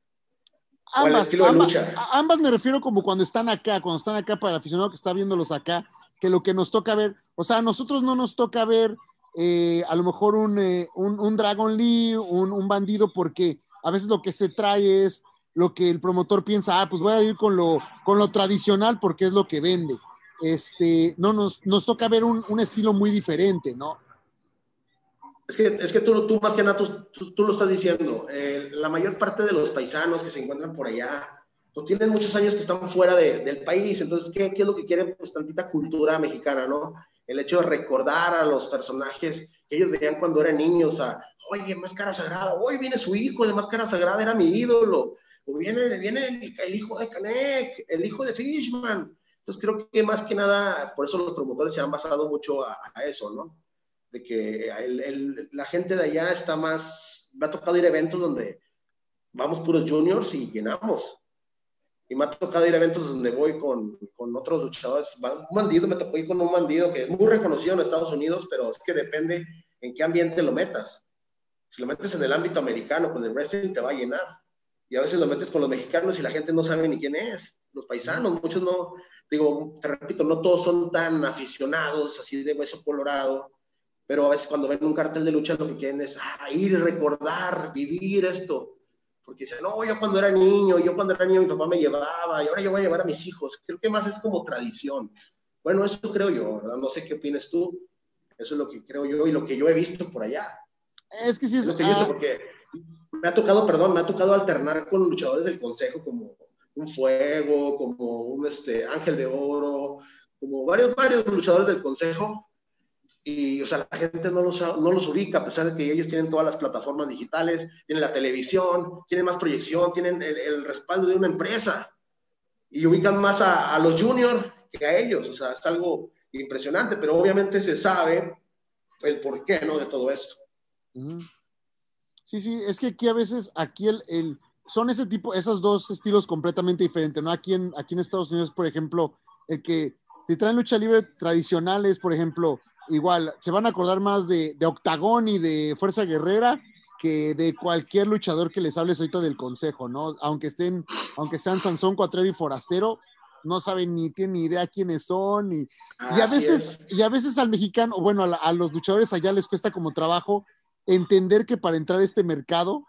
Ambas, o al estilo ambas, de lucha. ambas me refiero como cuando están acá, cuando están acá para el aficionado que está viéndolos acá, que lo que nos toca ver, o sea, a nosotros no nos toca ver eh, a lo mejor un, eh, un, un Dragon Lee, un, un, bandido, porque a veces lo que se trae es lo que el promotor piensa, ah, pues voy a ir con lo, con lo tradicional porque es lo que vende. Este, no, nos, nos toca ver un, estilo muy diferente, ¿no? Es que, es que tú, tú más que nada, tú lo estás diciendo, eh, la mayor parte de los paisanos que se encuentran por allá, pues tienen muchos años que están fuera de, del país, entonces, ¿qué, ¿qué, es lo que quieren? Pues tantita cultura mexicana, ¿no? El hecho de recordar a los personajes que ellos veían cuando eran niños, a, oye, Máscara Sagrada, hoy viene su hijo de Máscara Sagrada, era mi ídolo, o viene, viene el, hijo de Canek, el hijo de Fishman. Entonces creo que más que nada, por eso los promotores se han basado mucho a, eso, ¿no? De que el, la gente de allá está más, me ha tocado ir a eventos donde vamos puros juniors y llenamos y me ha tocado ir a eventos donde voy con, con, otros luchadores. Un bandido, me tocó ir con un bandido que es muy reconocido en Estados Unidos, pero es que depende en qué ambiente lo metas. Si lo metes en el ámbito americano, con el wrestling, te va a llenar. Y a veces lo metes con los mexicanos y la gente no sabe ni quién es. Los paisanos, muchos no, digo, te repito, no todos son tan aficionados, así de hueso colorado, pero a veces cuando ven un cartel de lucha lo que quieren es ah, ir, recordar, vivir esto porque dice, no, yo cuando era niño, yo cuando era niño mi papá me llevaba, y ahora yo voy a llevar a mis hijos. Creo que más es como tradición. Bueno, eso creo yo, ¿verdad? No sé qué opinas tú. Eso es lo que creo yo y lo que yo he visto por allá. Es que sí es... es lo que yo he visto porque me ha tocado, perdón, me ha tocado alternar con luchadores del consejo como un Fuego, como un este, Ángel de Oro, como varios, varios luchadores del Consejo. Y, o sea, la gente no los, no los ubica, a pesar de que ellos tienen todas las plataformas digitales, tienen la televisión, tienen más proyección, tienen el, respaldo de una empresa. Y ubican más a, los juniors que a ellos. O sea, es algo impresionante, pero obviamente se sabe el porqué, ¿no? De todo esto. Sí, sí, es que aquí a veces, aquí el, el- son ese tipo, esos dos estilos completamente diferentes, ¿no? Aquí en, aquí en Estados Unidos, por ejemplo, el que si traen lucha libre tradicionales, por ejemplo, igual, se van a acordar más de, de Octagón y de Fuerza Guerrera que de cualquier luchador que les hables ahorita del consejo, ¿no? Aunque estén, aunque sean Sansón, Cuatrero y Forastero, no saben ni tienen ni idea quiénes son, y, y a veces, es. y a veces al mexicano, bueno, a, la- a los luchadores allá les cuesta como trabajo entender que para entrar a este mercado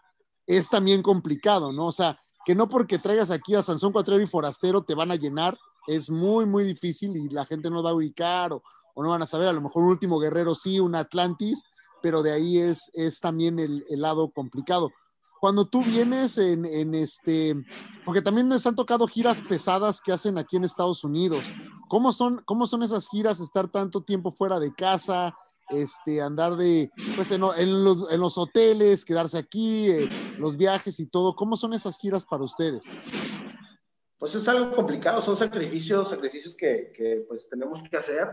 es también complicado, ¿no? O sea, que no porque traigas aquí a Sansón Cuatrero y Forastero te van a llenar, es muy, muy difícil y la gente no va a ubicar o, o no van a saber, a lo mejor un último guerrero sí, un Atlantis, pero de ahí es, es también el, el lado complicado. Cuando tú vienes en, en este, porque también les han tocado giras pesadas que hacen aquí en Estados Unidos. ¿Cómo son, cómo son esas giras, estar tanto tiempo fuera de casa, este, andar de, pues en, en los, en los hoteles, quedarse aquí, eh, los viajes y todo? ¿Cómo son esas giras para ustedes? Pues es algo complicado, son sacrificios, sacrificios que, que, pues tenemos que hacer.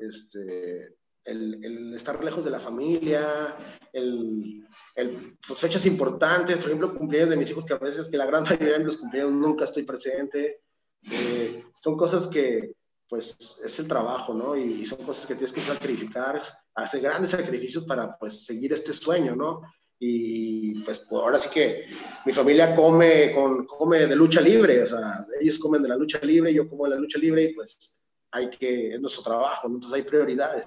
Este, el, el estar lejos de la familia, el, el, pues fechas importantes, por ejemplo, cumpleaños de mis hijos, que a veces, que la gran mayoría de los cumpleaños nunca estoy presente. Eh, son cosas que, pues, es el trabajo, ¿no? Y, y, son cosas que tienes que sacrificar, hacer grandes sacrificios para, pues, seguir este sueño, ¿no? Y pues, pues ahora sí que mi familia come, con, come de lucha libre, o sea, ellos comen de la lucha libre, yo como de la lucha libre y pues hay que, es nuestro trabajo, ¿no? entonces hay prioridades.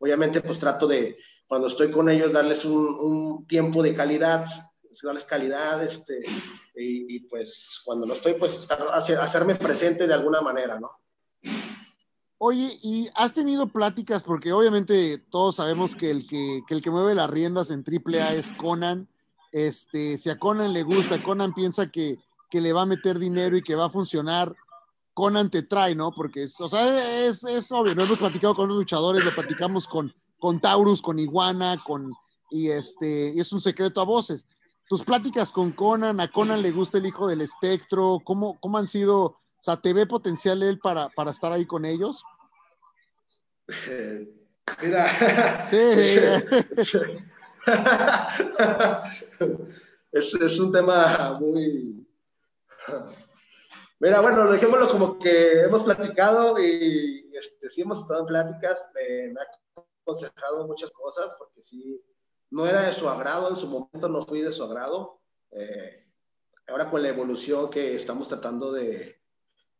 Obviamente pues trato de, cuando estoy con ellos, darles un, un tiempo de calidad, darles calidad, este, y, y, pues cuando no estoy, pues estar, hacer, hacerme presente de alguna manera, ¿no? Oye, ¿y has tenido pláticas? Porque obviamente todos sabemos que el que, que el que mueve las riendas en AAA es Conan. Este, si a Conan le gusta, Conan piensa que, que le va a meter dinero y que va a funcionar, Conan te trae, ¿no? Porque, es, o sea, es, es obvio, no hemos platicado con los luchadores, lo platicamos con, con Taurus, con Iguana, con, y este, y es un secreto a voces. Tus pláticas con Conan, a Conan le gusta el hijo del espectro, ¿cómo, cómo han sido? O sea, ¿te ve potencial él para, para estar ahí con ellos? Eh, mira, sí. es, es, un tema muy... Mira, bueno, dejémoslo como que hemos platicado y este, sí hemos estado en pláticas, me ha aconsejado muchas cosas porque sí, no era de su agrado, en su momento no fui de su agrado. Eh, ahora con la evolución que estamos tratando de,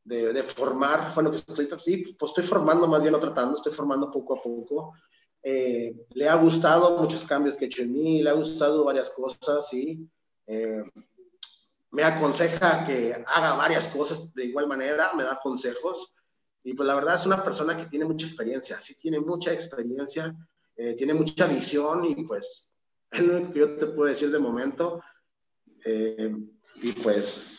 de, de, formar, bueno, que estoy, sí, pues estoy formando más bien, no tratando, estoy formando poco a poco. Eh, le ha gustado muchos cambios que he hecho en mí, le ha gustado varias cosas, sí. Eh, me aconseja que haga varias cosas de igual manera, me da consejos. Y pues la verdad es una persona que tiene mucha experiencia, sí tiene mucha experiencia, eh, tiene mucha visión y pues es lo único que yo te puedo decir de momento. Eh, y pues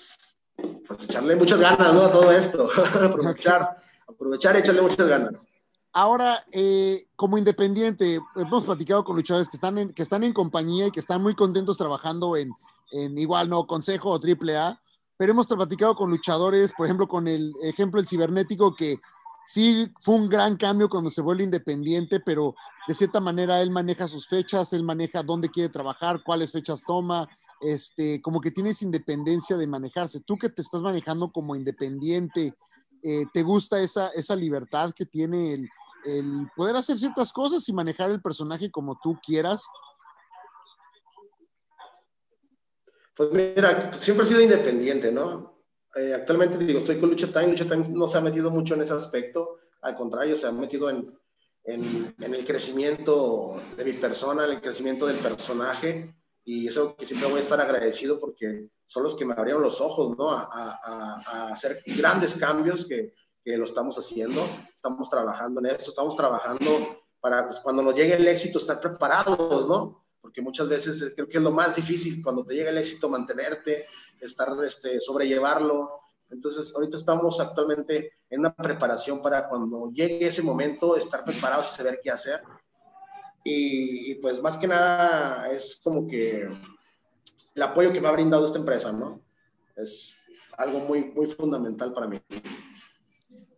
pues echarle muchas ganas, ¿no? A todo esto, aprovechar, aprovechar y echarle muchas ganas. Ahora, eh, como independiente, hemos platicado con luchadores que están en, que están en compañía y que están muy contentos trabajando en, en igual, no, Consejo o Triple A, pero hemos platicado con luchadores, por ejemplo, con el ejemplo el cibernético, que sí fue un gran cambio cuando se vuelve independiente, pero de cierta manera él maneja sus fechas, él maneja dónde quiere trabajar, cuáles fechas toma, este, como que tienes independencia de manejarse. Tú que te estás manejando como independiente, eh, ¿te gusta esa, esa libertad que tiene el, el, poder hacer ciertas cosas y manejar el personaje como tú quieras? Pues mira, siempre he sido independiente, ¿no? Eh, actualmente digo, estoy con Lucha Time, Lucha Time no se ha metido mucho en ese aspecto, al contrario, se ha metido en, en, en el crecimiento de mi persona, en el crecimiento del personaje y eso que siempre voy a estar agradecido porque son los que me abrieron los ojos, ¿no? A, a, a hacer grandes cambios que, que, lo estamos haciendo, estamos trabajando en eso, estamos trabajando para pues, cuando nos llegue el éxito estar preparados, ¿no? Porque muchas veces eh, creo que es lo más difícil cuando te llega el éxito, mantenerte, estar, este, sobrellevarlo. Entonces, ahorita estamos actualmente en una preparación para cuando llegue ese momento, estar preparados y saber qué hacer. Y, y, pues más que nada es como que el apoyo que me ha brindado esta empresa, ¿no? Es algo muy, muy fundamental para mí.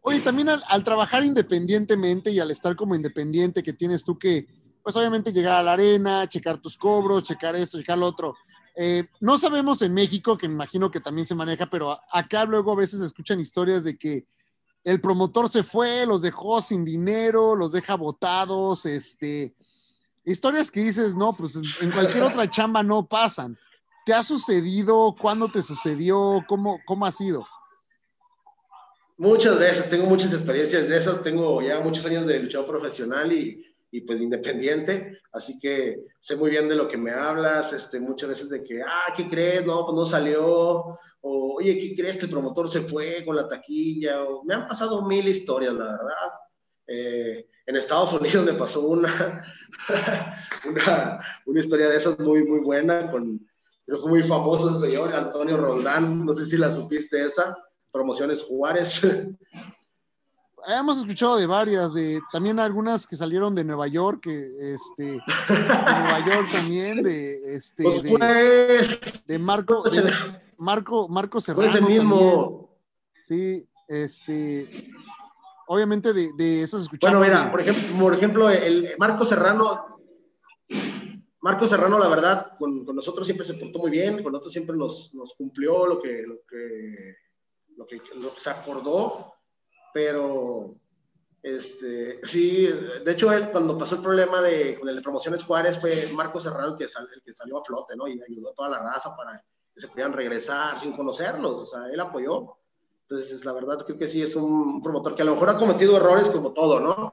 Oye, también al, al, trabajar independientemente y al estar como independiente, que tienes tú que, pues obviamente llegar a la arena, checar tus cobros, checar esto, checar lo otro. Eh, no sabemos en México, que me imagino que también se maneja, pero acá luego a veces escuchan historias de que el promotor se fue, los dejó sin dinero, los deja botados, este, historias que dices, no, pues en cualquier otra chamba no pasan. ¿Te ha sucedido? ¿Cuándo te sucedió? ¿Cómo, cómo ha sido? Muchas veces, tengo muchas experiencias de esas, tengo ya muchos años de luchador profesional y, y, pues independiente, así que sé muy bien de lo que me hablas, este, muchas veces de que, ah, ¿qué crees? No, pues no salió, o oye, ¿qué crees que el promotor se fue con la taquilla? O, me han pasado mil historias, la verdad. Eh, en Estados Unidos me pasó una, una, una, historia de esas muy, muy buena, con, pero fue muy famoso el señor Antonio Roldán, no sé si la supiste esa promociones Juárez. Hemos escuchado de varias, de también algunas que salieron de Nueva York, que este, de Nueva York también, de este, pues de, de, Marco, de Marco, Marco Serrano. Fue ese mismo. También. Sí, este, obviamente de, de esas escuchamos. Bueno, mira, por ejemplo, por ejemplo, el Marco Serrano, Marco Serrano, la verdad, con, con, nosotros siempre se portó muy bien, con nosotros siempre nos, nos cumplió lo que, lo que lo que, lo que se acordó, pero este, sí, de hecho, él, cuando pasó el problema de, con el de Promociones Juárez, fue Marco Serrano el que, sal, el que salió a flote, ¿no? Y ayudó a toda la raza para que se pudieran regresar sin conocerlos, o sea, él apoyó. Entonces, la verdad, creo que sí es un promotor que a lo mejor ha cometido errores como todo, ¿no?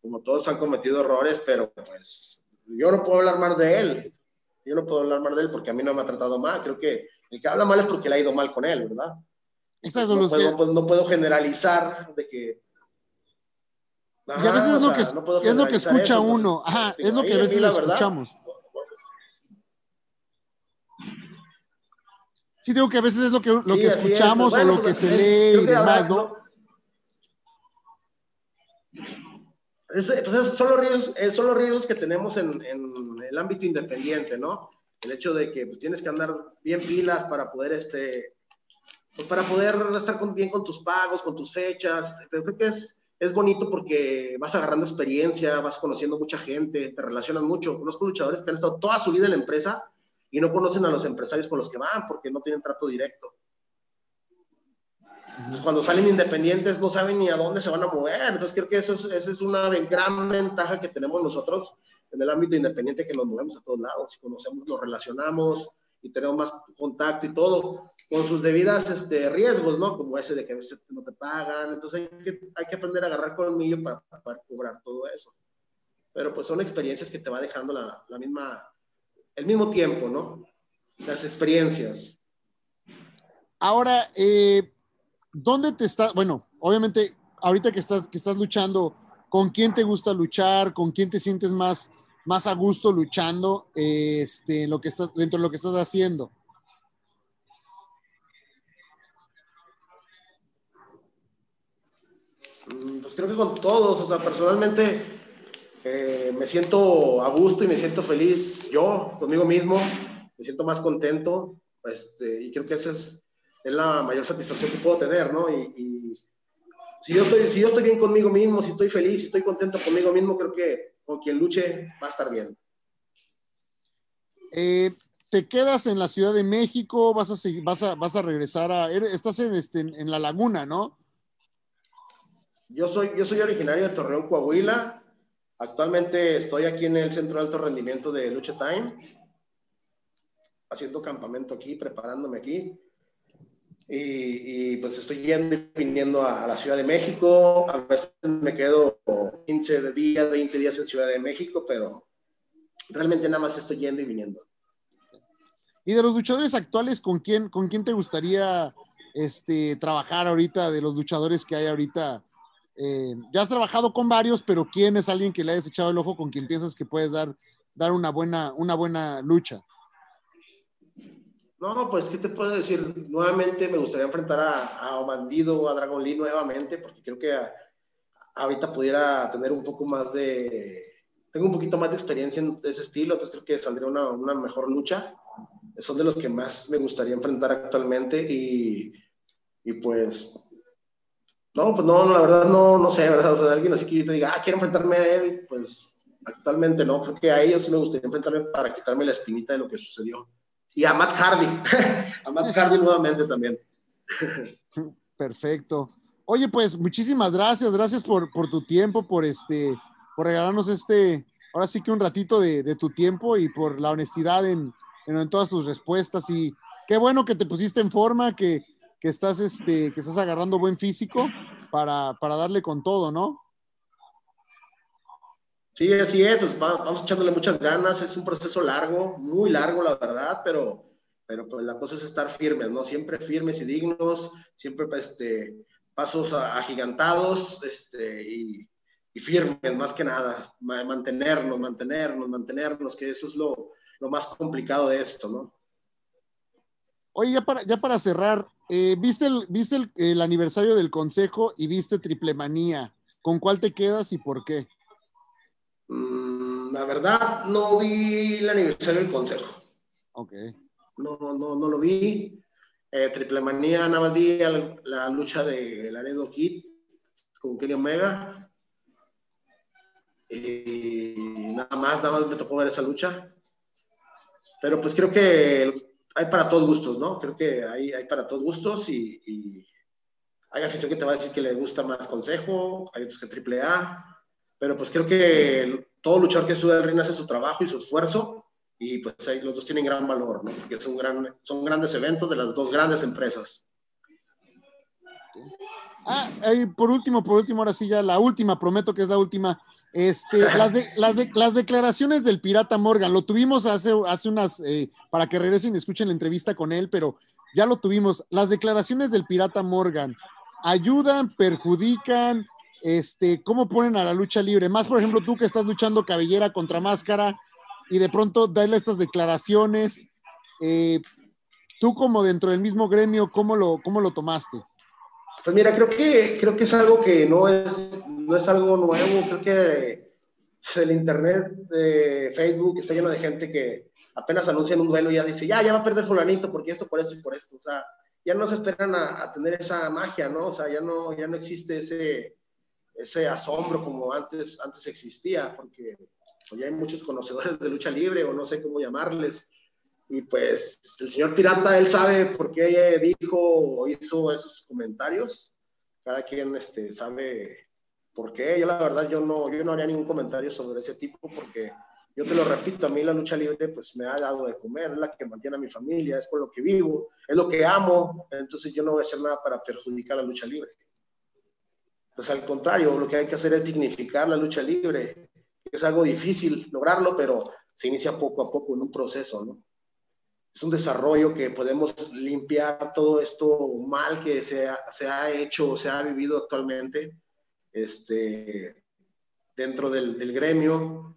Como todos han cometido errores, pero pues yo no puedo hablar más de él. Yo no puedo hablar más de él porque a mí no me ha tratado mal. Creo que el que habla mal es porque le ha ido mal con él, ¿verdad? Estas no, son puedo, que... no, puedo, generalizar de que. Ajá, y a veces es, lo, sea, que, no es lo que escucha eso, uno. Pues, Ajá, es lo que a veces escuchamos. Sí, digo que a veces es lo que, lo sí, que escuchamos es. Bueno, o lo pues, que se lee y demás, ¿no? Es, pues son, los riesgos, son los riesgos que tenemos en, en, el ámbito independiente, ¿no? El hecho de que pues, tienes que andar bien pilas para poder, este, pues, para poder estar con, bien con tus pagos, con tus fechas. Pero creo que es, es bonito porque vas agarrando experiencia, vas conociendo mucha gente, te relacionas mucho. Conozco luchadores que han estado toda su vida en la empresa y no conocen a los empresarios con los que van porque no tienen trato directo. Pues cuando salen independientes no saben ni a dónde se van a mover. Entonces creo que eso es, esa es una gran ventaja que tenemos nosotros en el ámbito independiente que nos movemos a todos lados. Conocemos, nos relacionamos y tenemos más contacto y todo, con sus debidas este, riesgos, ¿no? Como ese de que a veces no te pagan. Entonces hay que, hay que aprender a agarrar colmillo para, para poder cobrar todo eso. Pero pues son experiencias que te va dejando la, la misma, el mismo tiempo, ¿no? Las experiencias. Ahora, eh, ¿dónde te estás? Bueno, obviamente, ahorita que estás, que estás luchando, ¿con quién te gusta luchar? ¿Con quién te sientes más, más a gusto luchando este, lo que estás, dentro de lo que estás haciendo? Pues creo que con todos, o sea, personalmente eh, me siento a gusto y me siento feliz yo, conmigo mismo, me siento más contento, este, y creo que esa es, es, la mayor satisfacción que puedo tener, ¿no? Y, y, si, yo estoy, si yo estoy bien conmigo mismo, si estoy feliz, si estoy contento conmigo mismo, creo que con quien luche va a estar bien. Eh, ¿Te quedas en la Ciudad de México? ¿Vas a, seguir, vas a, vas a regresar a... Estás en, este, en La Laguna, ¿no? Yo soy, yo soy originario de Torreón, Coahuila. Actualmente estoy aquí en el Centro de Alto Rendimiento de Lucha Time, haciendo campamento aquí, preparándome aquí. Y, pues estoy yendo y viniendo a, a, la Ciudad de México. A veces me quedo 15 días, 20 días en Ciudad de México, pero realmente nada más estoy yendo y viniendo. ¿Y de los luchadores actuales, con quién, con quién te gustaría este, trabajar ahorita, de los luchadores que hay ahorita? Eh, ya has trabajado con varios, pero ¿quién es alguien que le hayas echado el ojo con quien piensas que puedes dar dar una buena, una buena lucha. No, pues, ¿qué te puedo decir? Nuevamente me gustaría enfrentar a, a Bandido, a Dragon Lee nuevamente, porque creo que ahorita pudiera tener un poco más de... Tengo un poquito más de experiencia en ese estilo, entonces creo que saldría una, una mejor lucha. Son de los que más me gustaría enfrentar actualmente y, y pues... No, pues no, la verdad no, no sé, ¿verdad? O sea, alguien así que yo te diga, ah, quiero enfrentarme a él, pues actualmente no, creo que a ellos sí me gustaría enfrentarme para quitarme la espinita de lo que sucedió. Y a Matt Hardy, a Matt Hardy nuevamente también. Perfecto. Oye, pues muchísimas gracias, gracias por, por tu tiempo, por este, por regalarnos este, ahora sí que un ratito de, de tu tiempo y por la honestidad en, en, en todas tus respuestas. Y qué bueno que te pusiste en forma, que, que estás, este, que estás agarrando buen físico para, para darle con todo, ¿no? Sí, así es, pues va- vamos echándole muchas ganas, es un proceso largo, muy largo la verdad, pero, pero pues la cosa es estar firmes, ¿no? Siempre firmes y dignos, siempre este, pasos agigantados este, y, firmes más que nada, Ma- mantenernos, mantenernos, mantenernos, que eso es lo, lo más complicado de esto, ¿no? Oye, ya para, ya para cerrar, eh, ¿viste, el, viste el, aniversario del consejo y viste Triple Manía? ¿Con cuál te quedas y por qué? La verdad, no vi el aniversario del consejo. Ok. no, no, no lo vi. Eh, Triple Manía, nada más vi la, la lucha de Laredo Kid con Kenny Omega. Y nada más, nada más me tocó ver esa lucha. Pero pues creo que hay para todos gustos, ¿no? Creo que hay, hay para todos gustos y, y hay afición que te va a decir que le gusta más Consejo, hay otros que Triple A. Pero pues creo que todo luchador que sube al ring hace su trabajo y su esfuerzo y pues ahí los dos tienen gran valor, ¿no? Porque son, gran, son grandes eventos de las dos grandes empresas. Ah, eh, por último, por último, ahora sí ya la última, prometo que es la última. Este, las, de, las, de, las declaraciones del pirata Morgan, lo tuvimos hace, hace unas, eh, para que regresen y escuchen la entrevista con él, pero ya lo tuvimos. Las declaraciones del pirata Morgan, ¿ayudan, perjudican? Este, ¿Cómo ponen a la lucha libre? Más, por ejemplo, tú que estás luchando cabellera contra máscara y de pronto darle estas declaraciones, eh, tú como dentro del mismo gremio, ¿cómo lo, cómo lo tomaste? Pues mira, creo que, creo que es algo que no es, no es algo nuevo. Creo que el internet de Facebook está lleno de gente que apenas anuncian un duelo y ya dice, ya, ya va a perder fulanito porque esto, por esto y por esto. O sea, ya no se esperan a, a tener esa magia, ¿no? O sea, ya no, ya no existe ese, ese asombro como antes, antes existía, porque pues, ya hay muchos conocedores de lucha libre o no sé cómo llamarles. Y pues el señor Pirata, él sabe por qué dijo o hizo esos comentarios. Cada quien este, sabe por qué. Yo la verdad, yo no, yo no haría ningún comentario sobre ese tipo porque yo te lo repito, a mí la lucha libre pues me ha dado de comer, es la que mantiene a mi familia, es con lo que vivo, es lo que amo. Entonces yo no voy a hacer nada para perjudicar la lucha libre. Pues al contrario, lo que hay que hacer es dignificar la lucha libre. Es algo difícil lograrlo, pero se inicia poco a poco en un proceso, ¿no? es un desarrollo que podemos limpiar todo esto mal que se ha, hecho o se ha vivido actualmente este, dentro del, del, gremio.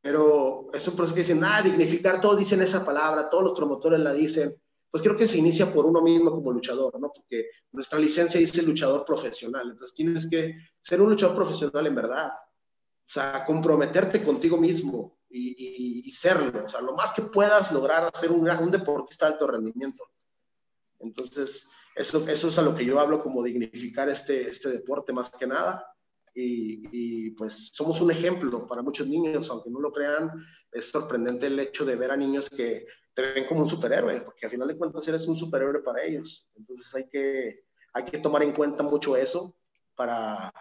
Pero es un proceso que dicen, ah, dignificar, todos dicen esa palabra, todos los promotores la dicen. Pues creo que se inicia por uno mismo como luchador, ¿no? Porque nuestra licencia dice luchador profesional. Entonces tienes que ser un luchador profesional en verdad. O sea, comprometerte contigo mismo, y, serlo, o sea, lo más que puedas lograr ser un, un deportista de alto rendimiento. Entonces, eso, eso es a lo que yo hablo como dignificar este, este deporte más que nada. Y, pues somos un ejemplo para muchos niños, aunque no lo crean, es sorprendente el hecho de ver a niños que te ven como un superhéroe, porque al final de cuentas eres un superhéroe para ellos. Entonces hay que, hay que tomar en cuenta mucho eso para,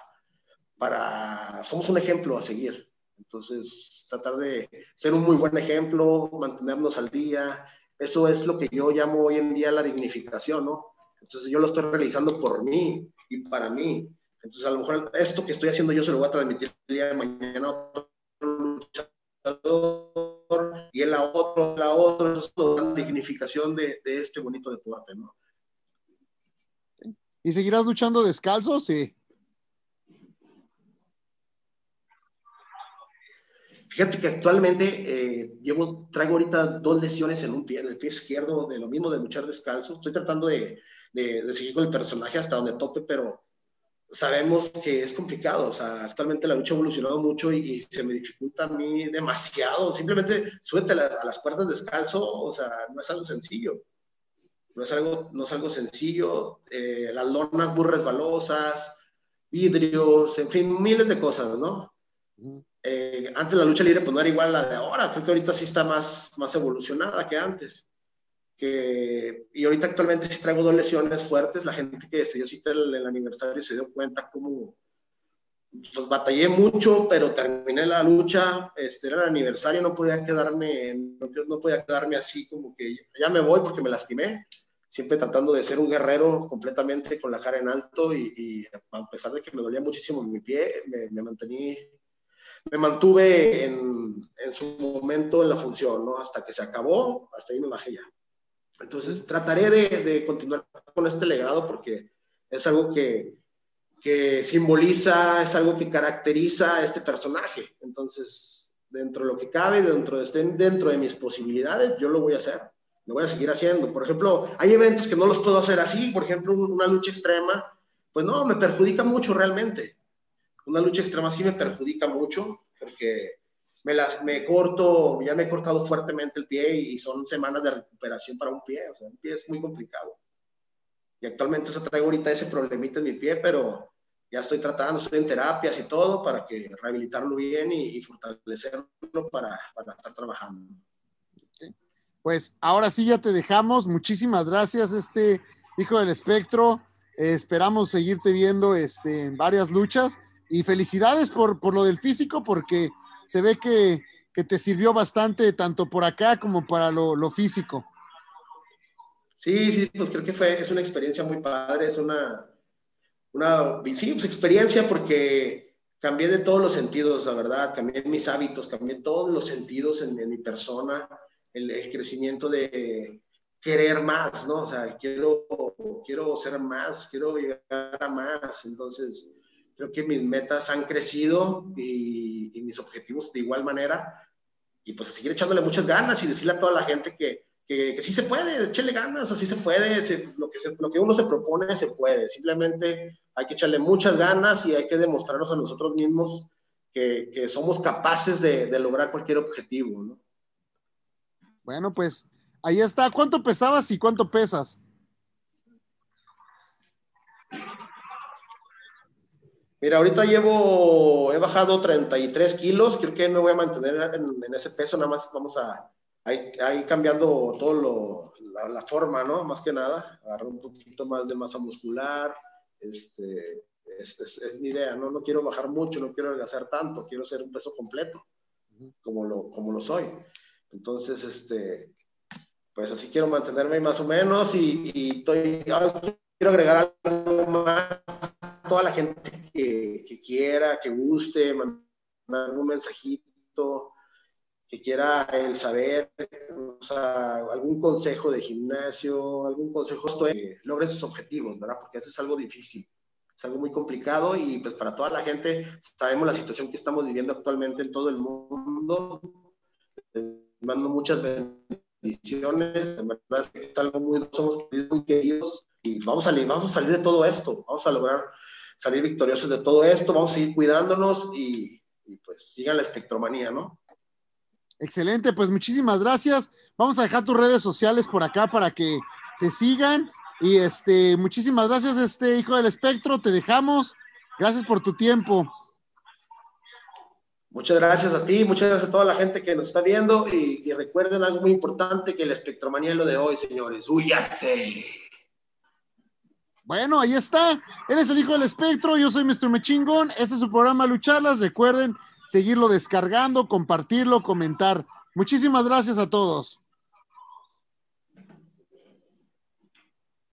para, somos un ejemplo a seguir. Entonces, tratar de ser un muy buen ejemplo, mantenernos al día, eso es lo que yo llamo hoy en día la dignificación, ¿no? Entonces, yo lo estoy realizando por mí y para mí. Entonces, a lo mejor esto que estoy haciendo yo se lo voy a transmitir el día de mañana a otro luchador y él a otro, a otro. Eso es la dignificación de, de este bonito deporte, ¿no? ¿Y seguirás luchando descalzo? Sí. Fíjate que actualmente eh, llevo, traigo ahorita dos lesiones en un pie, en el pie izquierdo, de lo mismo de luchar descalzo. Estoy tratando de, de, de seguir con el personaje hasta donde tope, pero sabemos que es complicado. O sea, actualmente la lucha ha evolucionado mucho y, y se me dificulta a mí demasiado. Simplemente súbete a, la, a las cuerdas descalzo, o sea, no es algo sencillo. No es algo, no es algo sencillo. Eh, las lonas muy resbalosas, vidrios, en fin, miles de cosas, ¿no? Eh, antes la lucha libre pues no era igual a la de ahora, creo que ahorita sí está más, más evolucionada que antes. Que, y ahorita actualmente sí traigo dos lesiones fuertes, la gente que se dio cita el, el aniversario se dio cuenta cómo pues batallé mucho, pero terminé la lucha, este era el aniversario, no podía quedarme, no, podía quedarme así como que ya me voy porque me lastimé, siempre tratando de ser un guerrero completamente con la cara en alto y, y a pesar de que me dolía muchísimo mi pie, me, me mantení me mantuve en, en, su momento en la función, ¿no? Hasta que se acabó, hasta ahí me bajé ya. Entonces, trataré de, de continuar con este legado porque es algo que, que, simboliza, es algo que caracteriza a este personaje. Entonces, dentro de lo que cabe, dentro de, dentro de mis posibilidades, yo lo voy a hacer. Lo voy a seguir haciendo. Por ejemplo, hay eventos que no los puedo hacer así. Por ejemplo, una lucha extrema, pues no, me perjudica mucho realmente una lucha extrema sí me perjudica mucho porque me, las, me corto, ya me he cortado fuertemente el pie y, son semanas de recuperación para un pie, o sea, un pie es muy complicado. Y actualmente se traigo ahorita ese problemita en mi pie, pero ya estoy tratando, estoy en terapias y todo para que rehabilitarlo bien y, y fortalecerlo para, para, estar trabajando. Pues ahora sí ya te dejamos. Muchísimas gracias, este hijo del espectro. Eh, esperamos seguirte viendo este, en varias luchas y felicidades por, por lo del físico, porque se ve que, que, te sirvió bastante tanto por acá como para lo, lo, físico. Sí, sí, pues creo que fue, es una experiencia muy padre, es una, una sí, pues experiencia porque cambié de todos los sentidos, la verdad, cambié mis hábitos, cambié todos los sentidos en, mi persona, el, el, crecimiento de querer más, ¿no? O sea, quiero, quiero ser más, quiero llegar a más, entonces creo que mis metas han crecido y, mis objetivos de igual manera. Y pues seguir echándole muchas ganas y decirle a toda la gente que, que, sí se puede, echarle ganas, así se puede, lo, que uno se propone se puede. Simplemente hay que echarle muchas ganas y hay que demostrarnos a nosotros mismos que, que somos capaces de, de, lograr cualquier objetivo. ¿no? Bueno, pues ahí está. ¿Cuánto pesabas y cuánto pesas? Mira, ahorita llevo, he bajado 33 kilos, creo que me voy a mantener en, en ese peso, nada más vamos a, ahí, cambiando todo lo, la, la, forma, ¿no? Más que nada, agarrar un poquito más de masa muscular, este, es, es, es, mi idea, ¿no? No quiero bajar mucho, no quiero adelgazar tanto, quiero ser un peso completo, como lo, como lo soy. Entonces, este, pues así quiero mantenerme más o menos y, y estoy, quiero agregar algo más toda la gente que, que, quiera, que guste, mandar un mensajito, que quiera el saber, o sea, algún consejo de gimnasio, algún consejo que logren sus objetivos, ¿verdad? Porque eso es algo difícil, es algo muy complicado y pues para toda la gente sabemos la situación que estamos viviendo actualmente en todo el mundo. Les mando muchas bendiciones, en verdad es algo muy, somos muy queridos y vamos a, vamos a salir de todo esto, vamos a lograr salir victoriosos de todo esto, vamos a seguir cuidándonos y, y pues sigan la espectromanía, ¿no? Excelente, pues muchísimas gracias. Vamos a dejar tus redes sociales por acá para que te sigan. Y este, muchísimas gracias, este hijo del espectro. Te dejamos. Gracias por tu tiempo. Muchas gracias a ti, muchas gracias a toda la gente que nos está viendo. Y, y recuerden algo muy importante: que la espectromanía es lo de hoy, señores. ¡Huyase! Bueno, ahí está. Eres el hijo del espectro. Yo soy Mr. Mechingón. Este es su programa Lucharlas. Recuerden seguirlo descargando, compartirlo, comentar. Muchísimas gracias a todos.